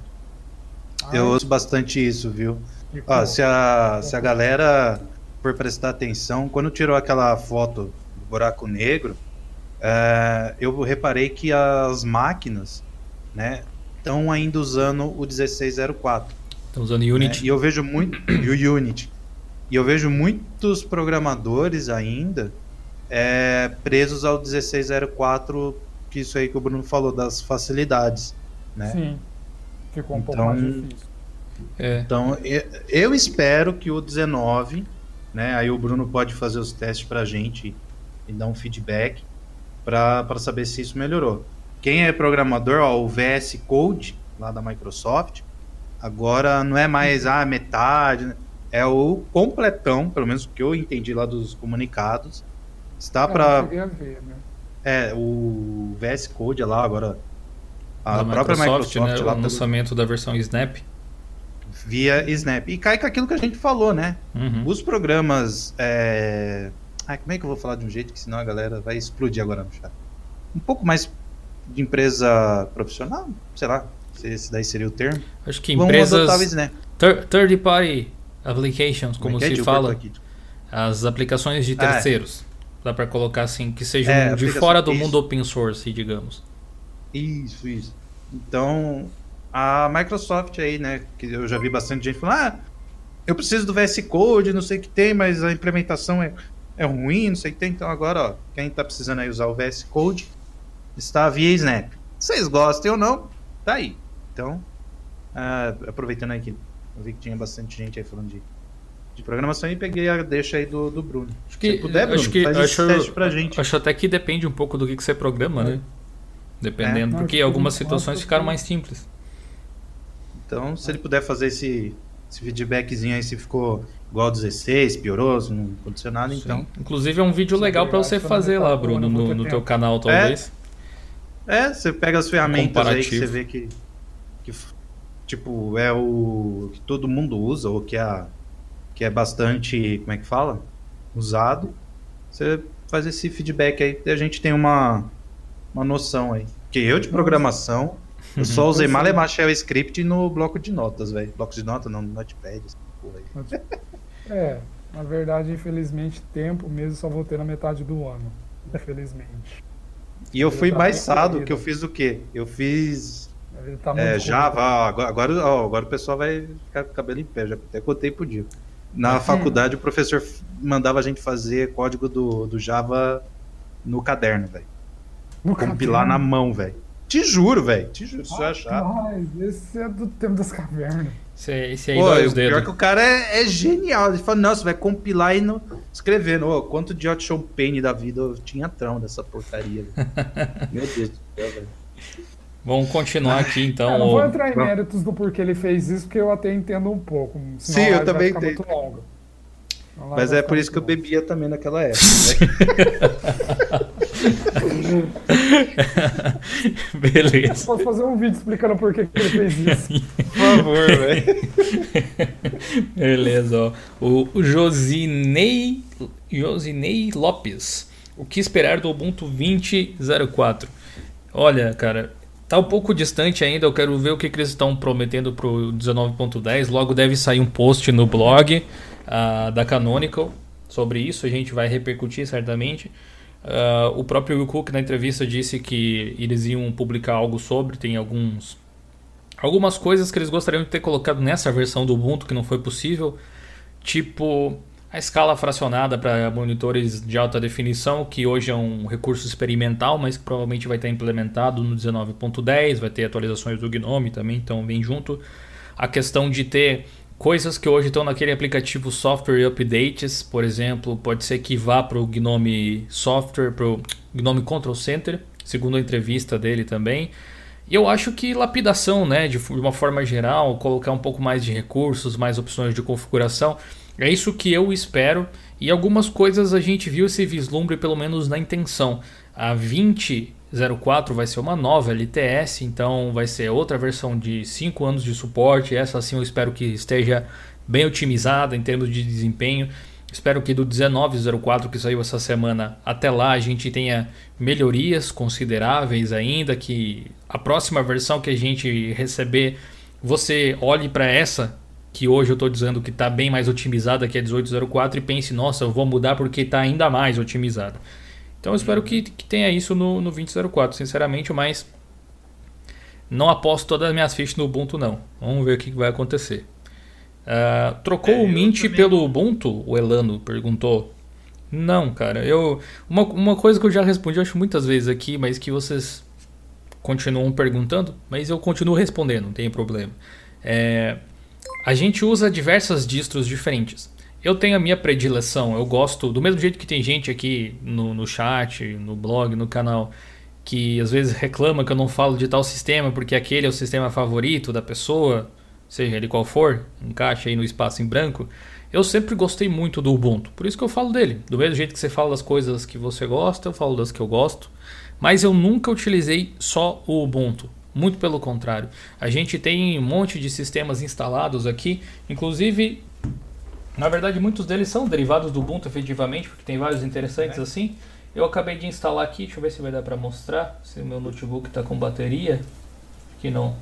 Eu uso bastante isso, viu? Ó, se, a, se a galera for prestar atenção, quando tirou aquela foto do buraco negro, é, eu reparei que as máquinas né, estão ainda usando o 1604. Estão usando o Unity. Né? E eu vejo muito. o Unity. E eu vejo muitos programadores ainda é, presos ao 1604, que isso aí que o Bruno falou, das facilidades. Né? Sim. Ficou um Então, pouco mais difícil. É. Então, e- eu espero que o 19, né? Aí o Bruno pode fazer os testes pra gente e dar um feedback pra saber se isso melhorou. Quem é programador, ó, o VS Code lá da Microsoft, agora não é mais a metade, né? é o completão, pelo menos o que eu entendi lá dos comunicados. Está É, pra não cheguei a ver, né? é, o VS Code é lá agora a da própria Microsoft, Microsoft, né? lá o pelo- lançamento da versão Snap. via Snap. E cai com aquilo que a gente falou, né? Uhum. Os programas. É... Ai, como é que eu vou falar de um jeito que senão a galera vai explodir agora no chat? Um pouco mais de empresa profissional, sei lá, esse daí seria o termo. Acho que Vamos empresas Snap. thir- third party applications, como é que é, se Gil? fala, as aplicações de Ah, é. terceiros. Dá pra colocar assim, que sejam É, de fora do isso. mundo open source, digamos. Isso, isso. Então, a Microsoft aí, né, que eu já vi bastante gente falando, ah, eu preciso do VS Code, não sei o que tem, mas a implementação é, é ruim, não sei o que tem. Então agora, ó, quem tá precisando aí usar o VS Code está via Snap. Vocês gostem ou não, tá aí. Então, ah, aproveitando aí que eu vi que tinha bastante gente aí falando de, de programação e peguei a deixa aí do, do Bruno. Acho que, Se puder, Bruno, acho que faz acho, esse teste pra gente. acho até que depende um pouco do que, que você programa, né? Dependendo, É. porque algumas situações ficaram mais simples. Então, se ele puder fazer esse, esse feedbackzinho aí, se ficou igual ao 16, piorou, se não aconteceu nada, então. Inclusive é um vídeo Sim, legal pra obrigado você fazer lá, Bruno, vou no, no teu canal talvez. É, você pega as ferramentas aí que você vê que, que, tipo, é o que todo mundo usa, ou que é, que é bastante, como é que fala? Usado. Você faz esse feedback aí, e a gente tem uma, uma noção aí. Porque eu de programação, eu só usei é. Malemar Shell Script no bloco de notas, velho. Bloco de notas não, no Notepad, aí. É, na verdade, infelizmente, tempo mesmo só vou ter na metade do ano. Infelizmente. E eu Ele fui corrido. que eu fiz o quê? Eu fiz tá é, ó, agora, agora, ó, agora o pessoal vai ficar com o cabelo em pé, já até contei pro Dio. Na Hum. faculdade o professor mandava a gente fazer código do, do Java no caderno, velho. Compilar na caderno. mão, velho. Te juro, velho. Te juro, se você achar. Rapaz, esse é do tempo das cavernas. Esse, esse aí Pô, dói os o pior dedos. que o cara é, é genial. Ele fala, não, você vai compilar e não... escrevendo. Ô, quanto de Hot Pain da vida eu tinha trão dessa porcaria. Meu Deus do céu, velho. Vamos continuar aqui então. É, não vou entrar em méritos do porquê ele fez isso, porque eu até entendo um pouco. senão Sim, eu também ficar entendo. Mas é por isso que eu bebia também naquela época. né? Beleza. Posso fazer um vídeo explicando por que que ele fez isso. Por favor, velho. Beleza, ó. O, o Josinei, Josinei Lopes. O que esperar do Ubuntu 20.04? Olha, cara, tá um pouco distante ainda. Eu quero ver o que, que eles estão prometendo pro 19.10. Logo deve sair um post no blog ah, da Canonical sobre isso. A gente vai repercutir certamente. Ah, o próprio Will Cook na entrevista disse que eles iam publicar algo sobre. Tem alguns algumas coisas que eles gostariam de ter colocado nessa versão do Ubuntu que não foi possível, tipo a escala fracionada para monitores de alta definição, que hoje é um recurso experimental, mas que provavelmente vai estar implementado no 19.10, vai ter atualizações do GNOME também, então vem junto. A questão de ter coisas que hoje estão naquele aplicativo Software Updates, por exemplo, pode ser que vá para o GNOME Software, para o GNOME Control Center, segundo a entrevista dele também. E eu acho que lapidação, né, de uma forma geral, colocar um pouco mais de recursos, mais opções de configuração, é isso que eu espero. E algumas coisas a gente viu esse vislumbre, pelo menos na intenção. A 2004 vai ser uma nova LTS, então vai ser outra versão de 5 anos de suporte. Essa sim eu espero que esteja bem otimizada em termos de desempenho. Espero que do 1904 que saiu essa semana até lá a gente tenha melhorias consideráveis ainda, que a próxima versão que a gente receber, você olhe para essa que hoje eu estou dizendo que está bem mais otimizada que a 1804 e pense, nossa, eu vou mudar porque está ainda mais otimizada. Então eu espero que, que tenha isso no, no 2004, sinceramente, mas não aposto todas as minhas fichas no Ubuntu não. Vamos ver o que vai acontecer. Ah, trocou É, o Mint também- pelo Ubuntu? O Elano perguntou Não, cara. Eu uma, uma coisa que eu já respondi, eu acho muitas vezes aqui, mas que vocês continuam perguntando, mas eu continuo respondendo, não tem problema. É, a gente usa diversas distros diferentes. Eu tenho a minha predileção, eu gosto, do mesmo jeito que tem gente aqui no, no chat, no blog, no canal, que às vezes reclama que eu não falo de tal sistema porque aquele é o sistema favorito da pessoa, seja ele qual for, encaixa aí no espaço em branco. Eu sempre gostei muito do Ubuntu, por isso que eu falo dele. Do mesmo jeito que você fala das coisas que você gosta, eu falo das que eu gosto. Mas eu nunca utilizei só o Ubuntu. Muito pelo contrário. A gente tem um monte de sistemas instalados aqui, inclusive, na verdade, muitos deles são derivados do Ubuntu efetivamente, porque tem vários interessantes é. assim. Eu acabei de instalar aqui, deixa eu ver se vai dar para mostrar, se o meu notebook está com bateria. Que não.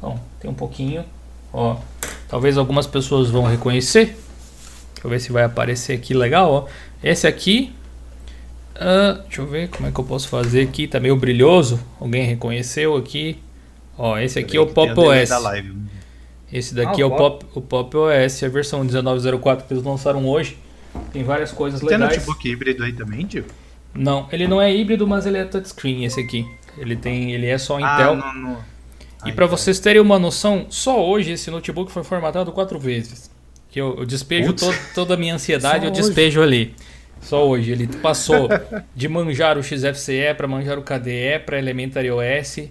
Bom, tem um pouquinho. Ó, Talvez algumas pessoas vão reconhecer. Deixa eu ver se vai aparecer aqui legal. Ó. Esse aqui. Uh, deixa eu ver como é que eu posso fazer aqui. Tá meio brilhoso. Alguém reconheceu aqui. Ó, esse aqui é o Pop OS. Esse daqui ah, é o Pop, o Pop OS, a versão 1904 que eles lançaram hoje. Tem várias coisas Tem legais. Tem notebook híbrido aí também, tio? Não, ele não é híbrido, mas ele é touchscreen esse aqui. Ele tem, ele é só ah, Intel. Não, não. E para vocês terem uma noção, só hoje esse notebook foi formatado quatro vezes. Que eu, eu despejo todo, toda a minha ansiedade, eu despejo ali. Só hoje. Ele passou de manjar o XFCE para manjar o KDE, para Elementary OS,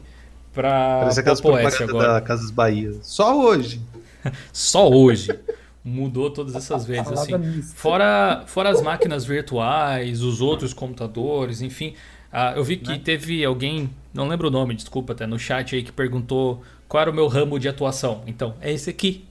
para Pop OS agora. da Casas Bahia. Só hoje. só hoje. Mudou todas essas vezes. Assim. Fora, fora as máquinas virtuais, os outros computadores, enfim. Ah, eu vi que né? teve alguém, não lembro o nome, desculpa, até no chat aí que perguntou qual era o meu ramo de atuação. Então, é esse aqui.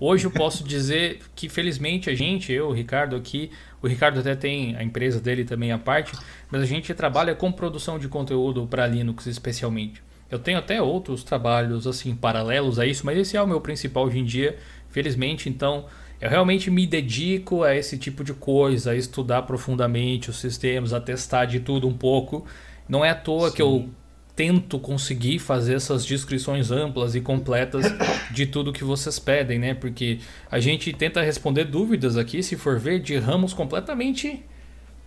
Hoje eu posso dizer que felizmente a gente, eu, o Ricardo aqui, o Ricardo até tem a empresa dele também à parte, mas a gente trabalha com produção de conteúdo para Linux especialmente. Eu tenho até outros trabalhos assim paralelos a isso, mas esse é o meu principal hoje em dia, felizmente. Então, eu realmente me dedico a esse tipo de coisa, a estudar profundamente os sistemas, a testar de tudo um pouco. Não é à toa Sim. que eu tento conseguir fazer essas descrições amplas e completas de tudo que vocês pedem, né? Porque a gente tenta responder dúvidas aqui, se for ver, de ramos completamente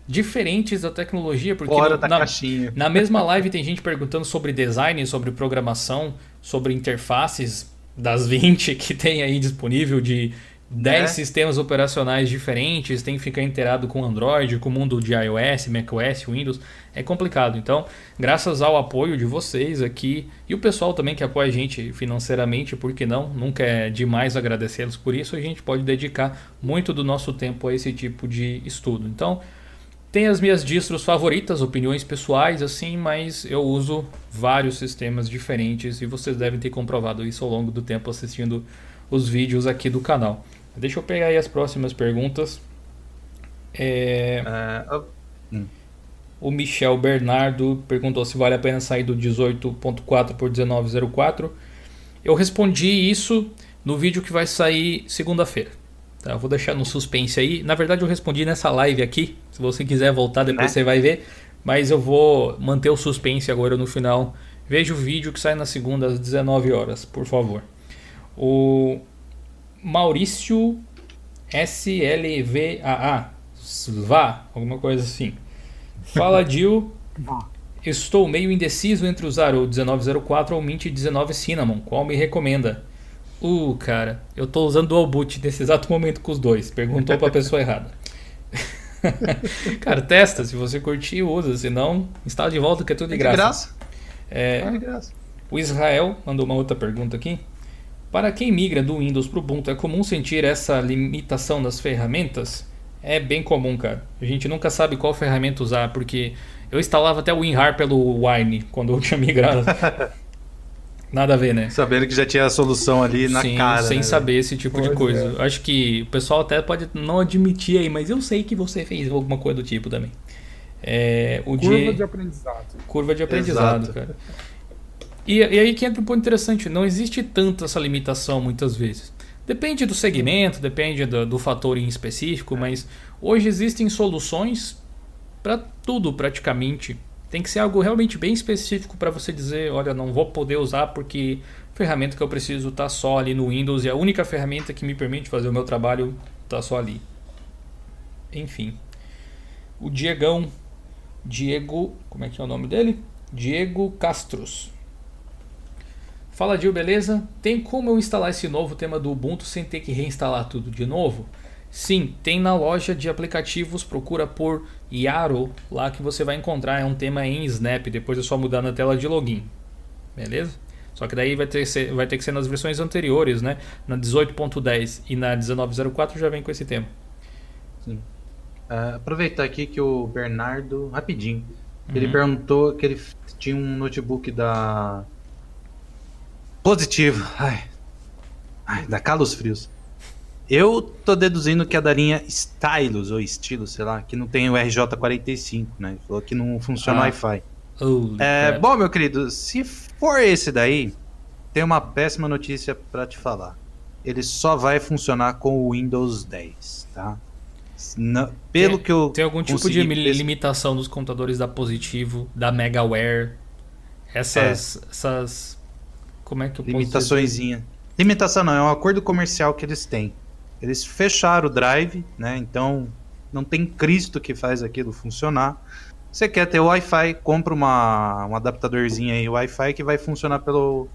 diferentes da tecnologia, porque Fora da na, caixinha. na mesma live tem gente perguntando sobre design, sobre programação, sobre interfaces das 20 que tem aí disponível de 10 né? sistemas operacionais diferentes, tem que ficar inteirado com Android, com o mundo de iOS, macOS, Windows. É complicado. Então, graças ao apoio de vocês aqui e o pessoal também que apoia a gente financeiramente, por que não? Nunca é demais agradecê-los por isso. A gente pode dedicar muito do nosso tempo a esse tipo de estudo. Então, tem as minhas distros favoritas, opiniões pessoais, assim, mas eu uso vários sistemas diferentes e vocês devem ter comprovado isso ao longo do tempo assistindo os vídeos aqui do canal. Deixa eu pegar aí as próximas perguntas. É... Uh, oh. O Michel Bernardo perguntou se vale a pena sair do 18.4 por 19.04. Eu respondi isso no vídeo que vai sair segunda-feira. Tá? Eu vou deixar no suspense aí. Na verdade, eu respondi nessa live aqui. Se você quiser voltar, depois né? você vai ver. Mas eu vou manter o suspense agora no final. Veja o vídeo que sai na segunda às 19 horas, por favor. O Maurício SLVAA. Svá, alguma coisa assim. Fala, Dil. Estou meio indeciso entre usar o 1904 ou o Mint 19 Cinnamon. Qual me recomenda? Uh, cara, eu estou usando o boot nesse exato momento com os dois. Perguntou para a pessoa errada. cara, testa. Se você curtir, usa. Se não, instala de volta que é tudo de é graça. De graça. É, é de graça. O Israel mandou uma outra pergunta aqui. Para quem migra do Windows para o Ubuntu, é comum sentir essa limitação das ferramentas? É bem comum, cara. A gente nunca sabe qual ferramenta usar, porque eu instalava até o WinRAR pelo Wine quando eu tinha migrado. Nada a ver, né? Sabendo que já tinha a solução ali na Sim, cara. Sem né? saber esse tipo pois de coisa. É. Acho que o pessoal até pode não admitir aí, mas eu sei que você fez alguma coisa do tipo também. É, o Curva de, de aprendizado. Curva de aprendizado, Exato. cara. E, e aí que entra um ponto interessante, não existe tanto essa limitação muitas vezes. Depende do segmento, depende do, do fator em específico, mas hoje existem soluções para tudo praticamente. Tem que ser algo realmente bem específico para você dizer, olha, não vou poder usar porque a ferramenta que eu preciso está só ali no Windows e a única ferramenta que me permite fazer o meu trabalho está só ali. Enfim. o Diegão. Diego. Como é que é o nome dele? Diego Castros. Fala, Gil, beleza? Tem como eu instalar esse novo tema do Ubuntu sem ter que reinstalar tudo de novo? Sim, tem na loja de aplicativos, procura por Yaro lá que você vai encontrar. É um tema em Snap, depois é só mudar na tela de login. Beleza? Só que daí vai ter, que ser, vai ter que ser nas versões anteriores, né? Na 18.10 e na 19.04 já vem com esse tema. Sim. Uh, aproveitar aqui que o Bernardo, rapidinho, uhum. ele perguntou que ele tinha um notebook da Positivo. Ai. Ai, dá calos frios. Eu tô deduzindo que é da linha Stylus ou Stylus, sei lá, que não tem o RJ45, né? Falou que não funciona ah. Wi-Fi. Oh, é, bom, meu querido, se for esse daí, tem uma péssima notícia para te falar. Ele só vai funcionar com o Windows 10, tá? Não, pelo tem, que eu Tem algum tipo de limitação dos computadores da Positivo, da Megaware? Essas, é. essas como é que eu Limitaçõezinha. Limitação não, é um acordo comercial que eles têm. Eles fecharam o drive, né? Então não tem Cristo que faz aquilo funcionar. Você quer ter Wi-Fi, compra uma, um adaptadorzinho aí Wi-Fi que vai funcionar pelo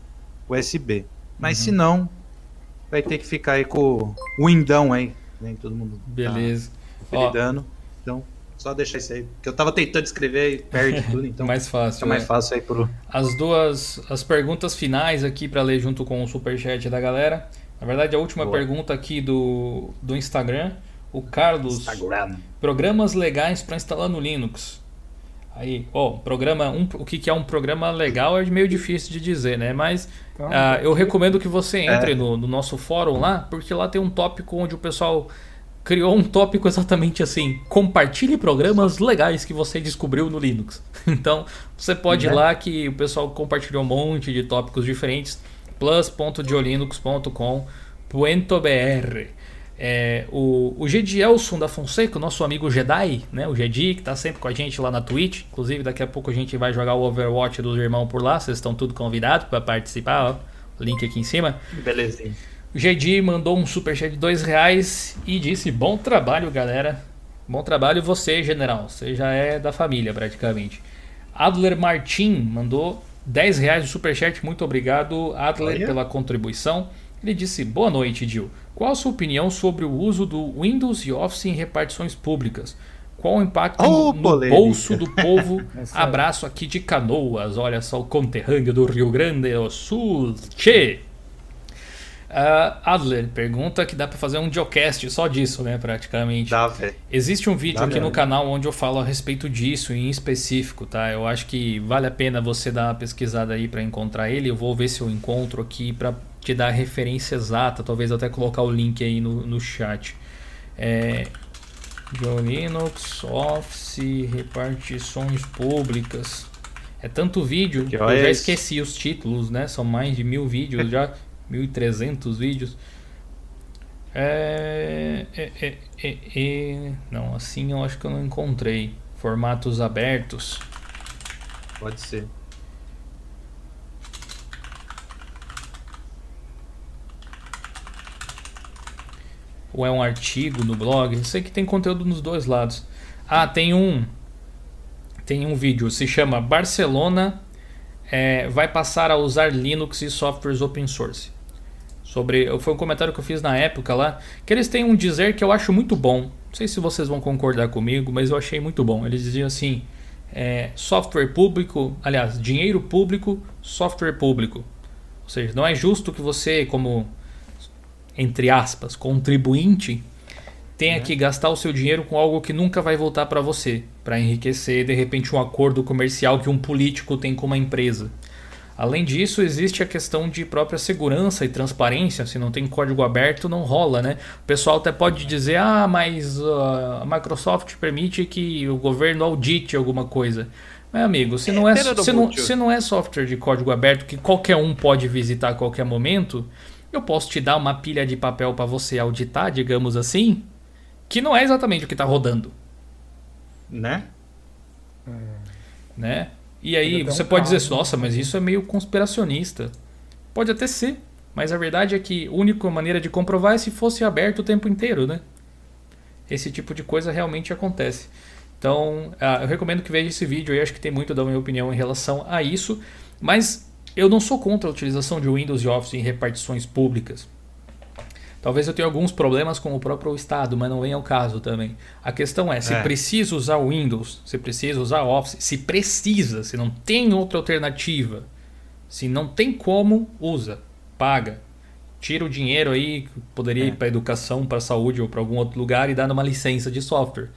USB. Mas uhum. se não, vai ter que ficar aí com o Windão aí. Nem todo mundo. Tá Beleza. Tá então, só deixar isso aí. Porque eu tava tentando escrever e perde tudo, então. mais fácil. É mais fácil aí pro. As duas. As perguntas finais aqui para ler junto com o superchat da galera. Na verdade, a última Boa. pergunta aqui do, do Instagram. O Carlos. Instagram. Programas legais para instalar no Linux. Aí, ó, programa, um, o que, que é um programa legal é meio difícil de dizer, né? Mas então, uh, eu recomendo que você entre é. no, no nosso fórum lá, porque lá tem um tópico onde o pessoal criou um tópico exatamente assim: compartilhe programas legais que você descobriu no Linux. Então você pode uhum. ir lá que o pessoal compartilhou um monte de tópicos diferentes. plus.diolinux.com.br é, o, o Gedielson da Fonseca, o nosso amigo Jedi, né? O Jedi, que está sempre com a gente lá na Twitch. Inclusive, daqui a pouco a gente vai jogar o Overwatch dos irmãos por lá. Vocês estão tudo convidados para participar. Ó. Link aqui em cima. Belezinha. O GD mandou um superchat de dois reais e disse: Bom trabalho, galera. Bom trabalho você, general. Você já é da família, praticamente. Adler Martin mandou 10 reais de superchat. Muito obrigado, Adler, Olha. pela contribuição. Ele disse: Boa noite, Dil. Qual a sua opinião sobre o uso do Windows e Office em repartições públicas? Qual o impacto oh, no, no bolso do povo? Abraço aqui de Canoas. Olha só o conterrâneo do Rio Grande do Sul. Che! Uh, Adler pergunta que dá para fazer um geocast só disso, né? Praticamente. Dá, velho. Existe um vídeo dá aqui no canal onde eu falo a respeito disso em específico, tá? Eu acho que vale a pena você dar uma pesquisada aí para encontrar ele. Eu vou ver se eu encontro aqui para te dar a referência exata. Talvez até colocar o link aí no, no chat. É, Linux, Office, repartições públicas. É tanto vídeo que eu já esqueci os títulos, né? São mais de mil vídeos já. 1.300 vídeos. É, é, é, é, é, não, assim eu acho que eu não encontrei. Formatos abertos. Pode ser. Ou é um artigo no blog? Eu sei que tem conteúdo nos dois lados. Ah, tem um. Tem um vídeo, se chama Barcelona é, vai passar a usar Linux e softwares open source sobre. Foi um comentário que eu fiz na época lá. Que eles têm um dizer que eu acho muito bom. Não sei se vocês vão concordar comigo, mas eu achei muito bom. Eles diziam assim: é, software público, aliás, dinheiro público, software público. Ou seja, não é justo que você, como, entre aspas, contribuinte, tenha uhum. que gastar o seu dinheiro com algo que nunca vai voltar para você, para enriquecer de repente um acordo comercial que um político tem com uma empresa. Além disso, existe a questão de própria segurança e transparência. Se não tem código aberto, não rola, né? O pessoal até pode dizer: ah, mas a Microsoft permite que o governo audite alguma coisa. Meu amigo, se, é, não é, se, não, se não é software de código aberto que qualquer um pode visitar a qualquer momento, eu posso te dar uma pilha de papel para você auditar, digamos assim, que não é exatamente o que está rodando. Né? Né? E aí você um pode dizer, nossa, mas isso é meio conspiracionista. Pode até ser, mas a verdade é que a única maneira de comprovar é se fosse aberto o tempo inteiro, né? Esse tipo de coisa realmente acontece. Então, uh, eu recomendo que veja esse vídeo e acho que tem muito da minha opinião em relação a isso. Mas eu não sou contra a utilização de Windows e Office em repartições públicas. Talvez eu tenha alguns problemas com o próprio Estado, mas não vem ao caso também. A questão é, se é. precisa usar o Windows, se precisa usar Office, se precisa, se não tem outra alternativa, se não tem como, usa, paga. Tira o dinheiro aí, poderia é. ir para educação, para saúde ou para algum outro lugar e dá numa licença de software.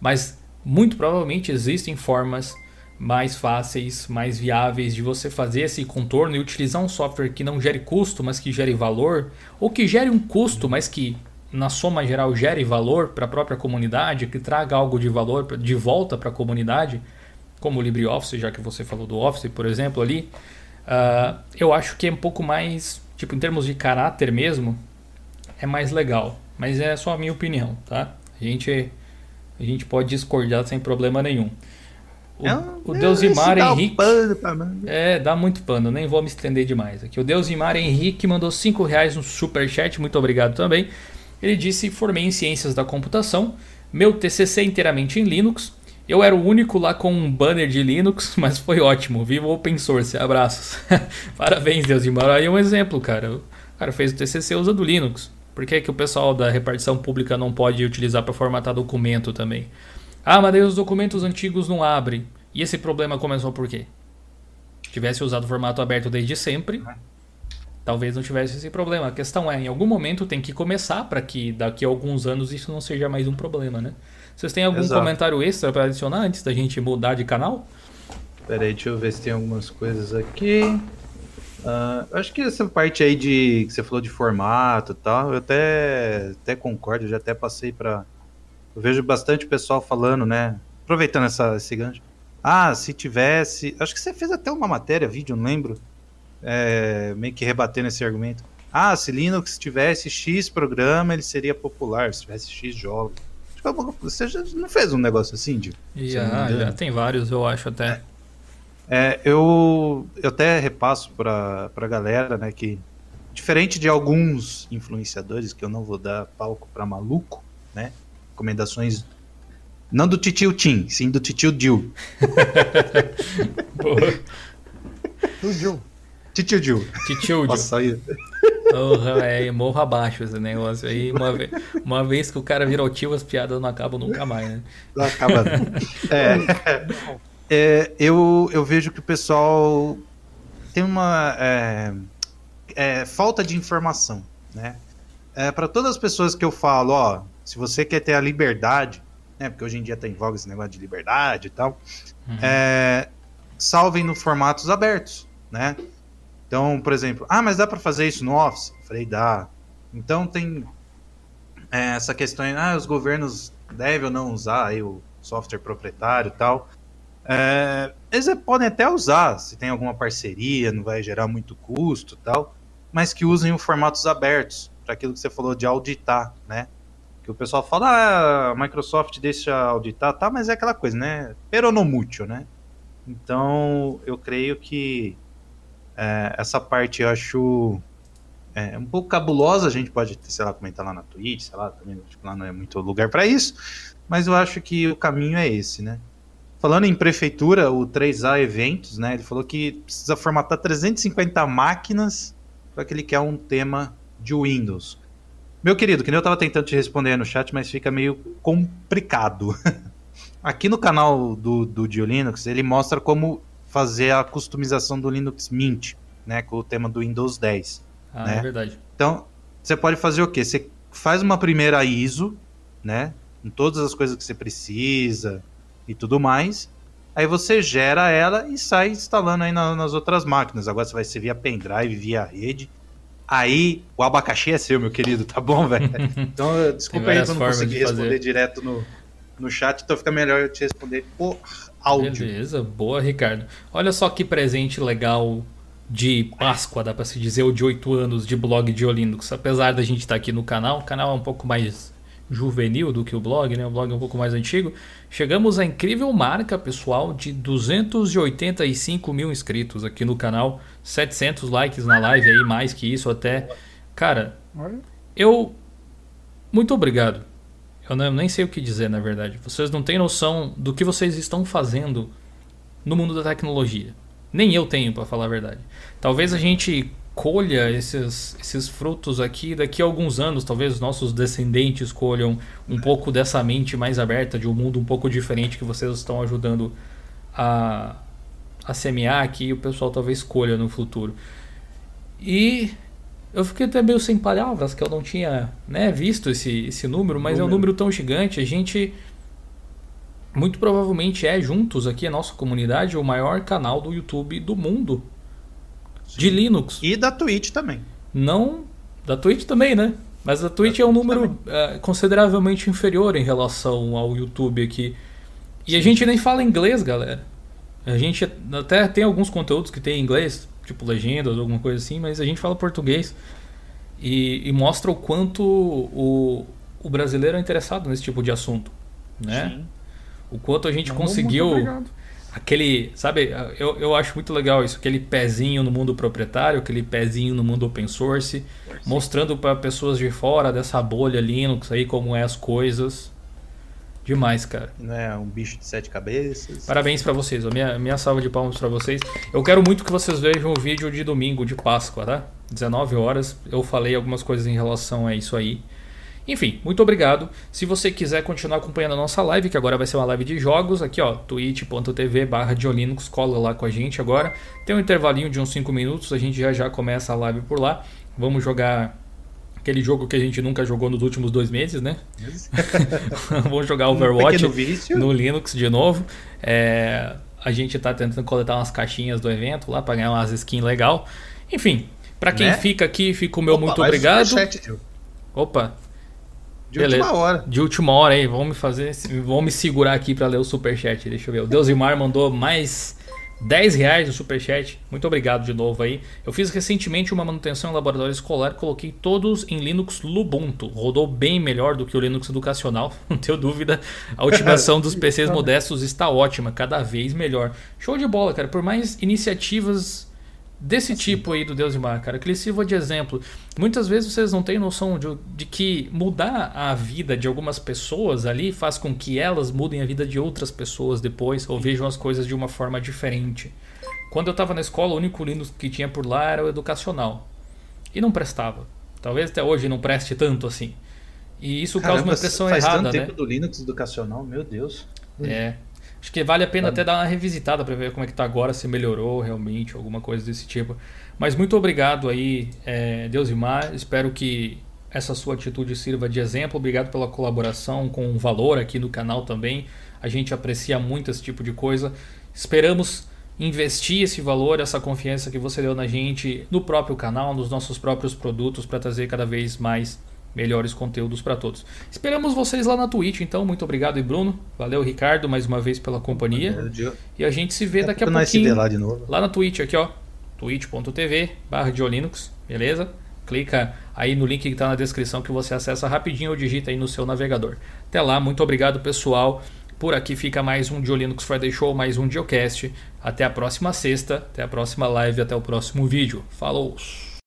Mas muito provavelmente existem formas mais fáceis, mais viáveis de você fazer esse contorno e utilizar um software que não gere custo, mas que gere valor, ou que gere um custo, mas que na soma geral gere valor para a própria comunidade, que traga algo de valor de volta para a comunidade, como o LibreOffice, já que você falou do Office, por exemplo, ali, uh, eu acho que é um pouco mais, tipo, em termos de caráter mesmo, é mais legal. Mas é só a minha opinião, tá? A gente, a gente pode discordar sem problema nenhum. O, é o Deusimar Henrique. é, dá muito pano, nem vou me estender demais aqui. O Deusimar Henrique mandou 5 reais no superchat, muito obrigado também. Ele disse: Formei em Ciências da Computação, meu TCC inteiramente em Linux. Eu era o único lá com um banner de Linux, mas foi ótimo. Viva open source, abraços. Parabéns, Deusimar. Aí é um exemplo, cara. O cara fez o TCC usando Linux. Por que, que o pessoal da repartição pública não pode utilizar para formatar documento também? Ah, mas daí os documentos antigos não abrem. E esse problema começou por quê? Se tivesse usado o formato aberto desde sempre, talvez não tivesse esse problema. A questão é, em algum momento tem que começar para que daqui a alguns anos isso não seja mais um problema, né? Vocês têm algum Exato. comentário extra para adicionar antes da gente mudar de canal? Pera aí, deixa eu ver se tem algumas coisas aqui. Uh, acho que essa parte aí de que você falou de formato e tal, eu até, até concordo, já até passei para eu vejo bastante pessoal falando, né? Aproveitando essa, esse gancho. Ah, se tivesse. Acho que você fez até uma matéria, vídeo, não lembro. É, meio que rebatendo esse argumento. Ah, se Linux tivesse X programa, ele seria popular. Se tivesse X jogos. Você já não fez um negócio assim, Dio? Já, já tem vários, eu acho até. É, eu, eu até repasso pra, pra galera, né, que diferente de alguns influenciadores, que eu não vou dar palco pra maluco, né? Recomendações não do titio Tim, sim do titio Dil. o Dil. Titio Dil. Titio Dil. Nossa, aí. Porra, é morro abaixo esse negócio aí. Uma, vez, uma vez que o cara virou tio, as piadas não acabam nunca mais, né? Não acaba. é, é, eu, eu vejo que o pessoal tem uma é, é, falta de informação, né? É, para todas as pessoas que eu falo, ó, se você quer ter a liberdade, né, porque hoje em dia tá em voga esse negócio de liberdade e tal, uhum. é, salvem no formatos abertos, né? Então, por exemplo, ah, mas dá para fazer isso no Office? Eu falei, dá. Então tem é, essa questão, ah, os governos devem ou não usar aí o software proprietário e tal. É, eles podem até usar, se tem alguma parceria, não vai gerar muito custo tal, mas que usem os formatos abertos, para aquilo que você falou de auditar, né? Que o pessoal fala, ah, a Microsoft deixa auditar, tá, mas é aquela coisa, né? Peronomútil, né? Então, eu creio que é, essa parte eu acho é, um pouco cabulosa. A gente pode, sei lá, comentar lá na Twitch, sei lá, também acho que lá não é muito lugar para isso. Mas eu acho que o caminho é esse, né? Falando em prefeitura, o 3A Eventos, né? Ele falou que precisa formatar 350 máquinas para que ele quer um tema de Windows. Meu querido, que nem eu estava tentando te responder no chat, mas fica meio complicado. Aqui no canal do, do Dio Linux, ele mostra como fazer a customização do Linux Mint, né, com o tema do Windows 10. Ah, né? é verdade. Então, você pode fazer o quê? Você faz uma primeira ISO, né, com todas as coisas que você precisa e tudo mais. Aí você gera ela e sai instalando aí na, nas outras máquinas. Agora você vai ser via pendrive, via rede. Aí o abacaxi é seu, meu querido, tá bom, velho? Então, desculpa aí se eu não consegui responder fazer. direto no, no chat, então fica melhor eu te responder por áudio. Beleza, boa, Ricardo. Olha só que presente legal de Páscoa, dá pra se dizer, ou de 8 anos de blog de Olinux. Apesar da gente estar tá aqui no canal, o canal é um pouco mais juvenil do que o blog, né? O blog é um pouco mais antigo. Chegamos à incrível marca, pessoal, de 285 mil inscritos aqui no canal. 700 likes na live aí, mais que isso até. Cara, eu... Muito obrigado. Eu não, nem sei o que dizer, na verdade. Vocês não têm noção do que vocês estão fazendo no mundo da tecnologia. Nem eu tenho, para falar a verdade. Talvez a gente colha esses, esses frutos aqui daqui a alguns anos, talvez os nossos descendentes colham um pouco dessa mente mais aberta, de um mundo um pouco diferente que vocês estão ajudando a, a semear aqui e o pessoal talvez colha no futuro. E eu fiquei até meio sem palavras, que eu não tinha né, visto esse, esse número, mas número. é um número tão gigante. A gente muito provavelmente é juntos aqui a nossa comunidade o maior canal do YouTube do mundo Sim. de Linux e da Twitch também. Não da Twitch também, né? Mas a Twitch da é um número uh, consideravelmente inferior em relação ao YouTube aqui. E Sim. a gente nem fala inglês, galera. A gente até tem alguns conteúdos que tem em inglês, tipo legendas, alguma coisa assim, mas a gente fala português e, e mostra o quanto o, o brasileiro é interessado nesse tipo de assunto, né? Sim. O quanto a gente Não, conseguiu aquele, sabe, eu, eu acho muito legal isso, aquele pezinho no mundo proprietário, aquele pezinho no mundo open source, mostrando para pessoas de fora dessa bolha Linux aí como é as coisas. Demais, cara. Não é um bicho de sete cabeças. Parabéns para vocês, minha, minha salva de palmas para vocês. Eu quero muito que vocês vejam o vídeo de domingo de Páscoa, tá? 19 horas. Eu falei algumas coisas em relação a isso aí. Enfim, muito obrigado. Se você quiser continuar acompanhando a nossa live, que agora vai ser uma live de jogos, aqui ó, twitch.tv barra Diolinux, cola lá com a gente agora. Tem um intervalinho de uns 5 minutos, a gente já já começa a live por lá. Vamos jogar aquele jogo que a gente nunca jogou nos últimos dois meses, né? Vamos jogar Overwatch um no Linux de novo. É, a gente está tentando coletar umas caixinhas do evento lá para ganhar umas skins legal. Enfim, para quem né? fica aqui, fica o meu Opa, muito obrigado. Opa, de Beleza. última hora. De última hora aí, vamos me fazer. Vamos me segurar aqui para ler o superchat. Deixa eu ver. O Deusimar mandou mais 10 reais no superchat. Muito obrigado de novo aí. Eu fiz recentemente uma manutenção em laboratório escolar, coloquei todos em Linux Lubuntu. Rodou bem melhor do que o Linux educacional, não tenho dúvida. A otimização dos PCs modestos está ótima, cada vez melhor. Show de bola, cara. Por mais iniciativas desse tipo aí do Deus e Mar, cara, que ele sirva de exemplo. Muitas vezes vocês não têm noção de, de, que mudar a vida de algumas pessoas ali faz com que elas mudem a vida de outras pessoas depois ou vejam as coisas de uma forma diferente. Quando eu estava na escola, o único Linux que tinha por lá era o educacional. E não prestava. Talvez até hoje não preste tanto assim. E isso Caramba, causa uma impressão faz errada, tanto né? tempo do Linux educacional, meu Deus. É. Acho que vale a pena até dar uma revisitada para ver como é que tá agora, se melhorou realmente, alguma coisa desse tipo. Mas muito obrigado aí, é, Deus e Mar. Espero que essa sua atitude sirva de exemplo. Obrigado pela colaboração com valor aqui no canal também. A gente aprecia muito esse tipo de coisa. Esperamos investir esse valor, essa confiança que você deu na gente no próprio canal, nos nossos próprios produtos para trazer cada vez mais melhores conteúdos para todos. Esperamos vocês lá na Twitch, então. Muito obrigado, e Bruno. Valeu, Ricardo, mais uma vez pela companhia. E a gente se vê é daqui a pouquinho. Lá, de novo. lá na Twitch, aqui, ó. twitch.tv barra Diolinux, beleza? Clica aí no link que está na descrição que você acessa rapidinho ou digita aí no seu navegador. Até lá, muito obrigado, pessoal. Por aqui fica mais um Diolinux Friday Show, mais um Diocast. Até a próxima sexta, até a próxima live, até o próximo vídeo. Falou!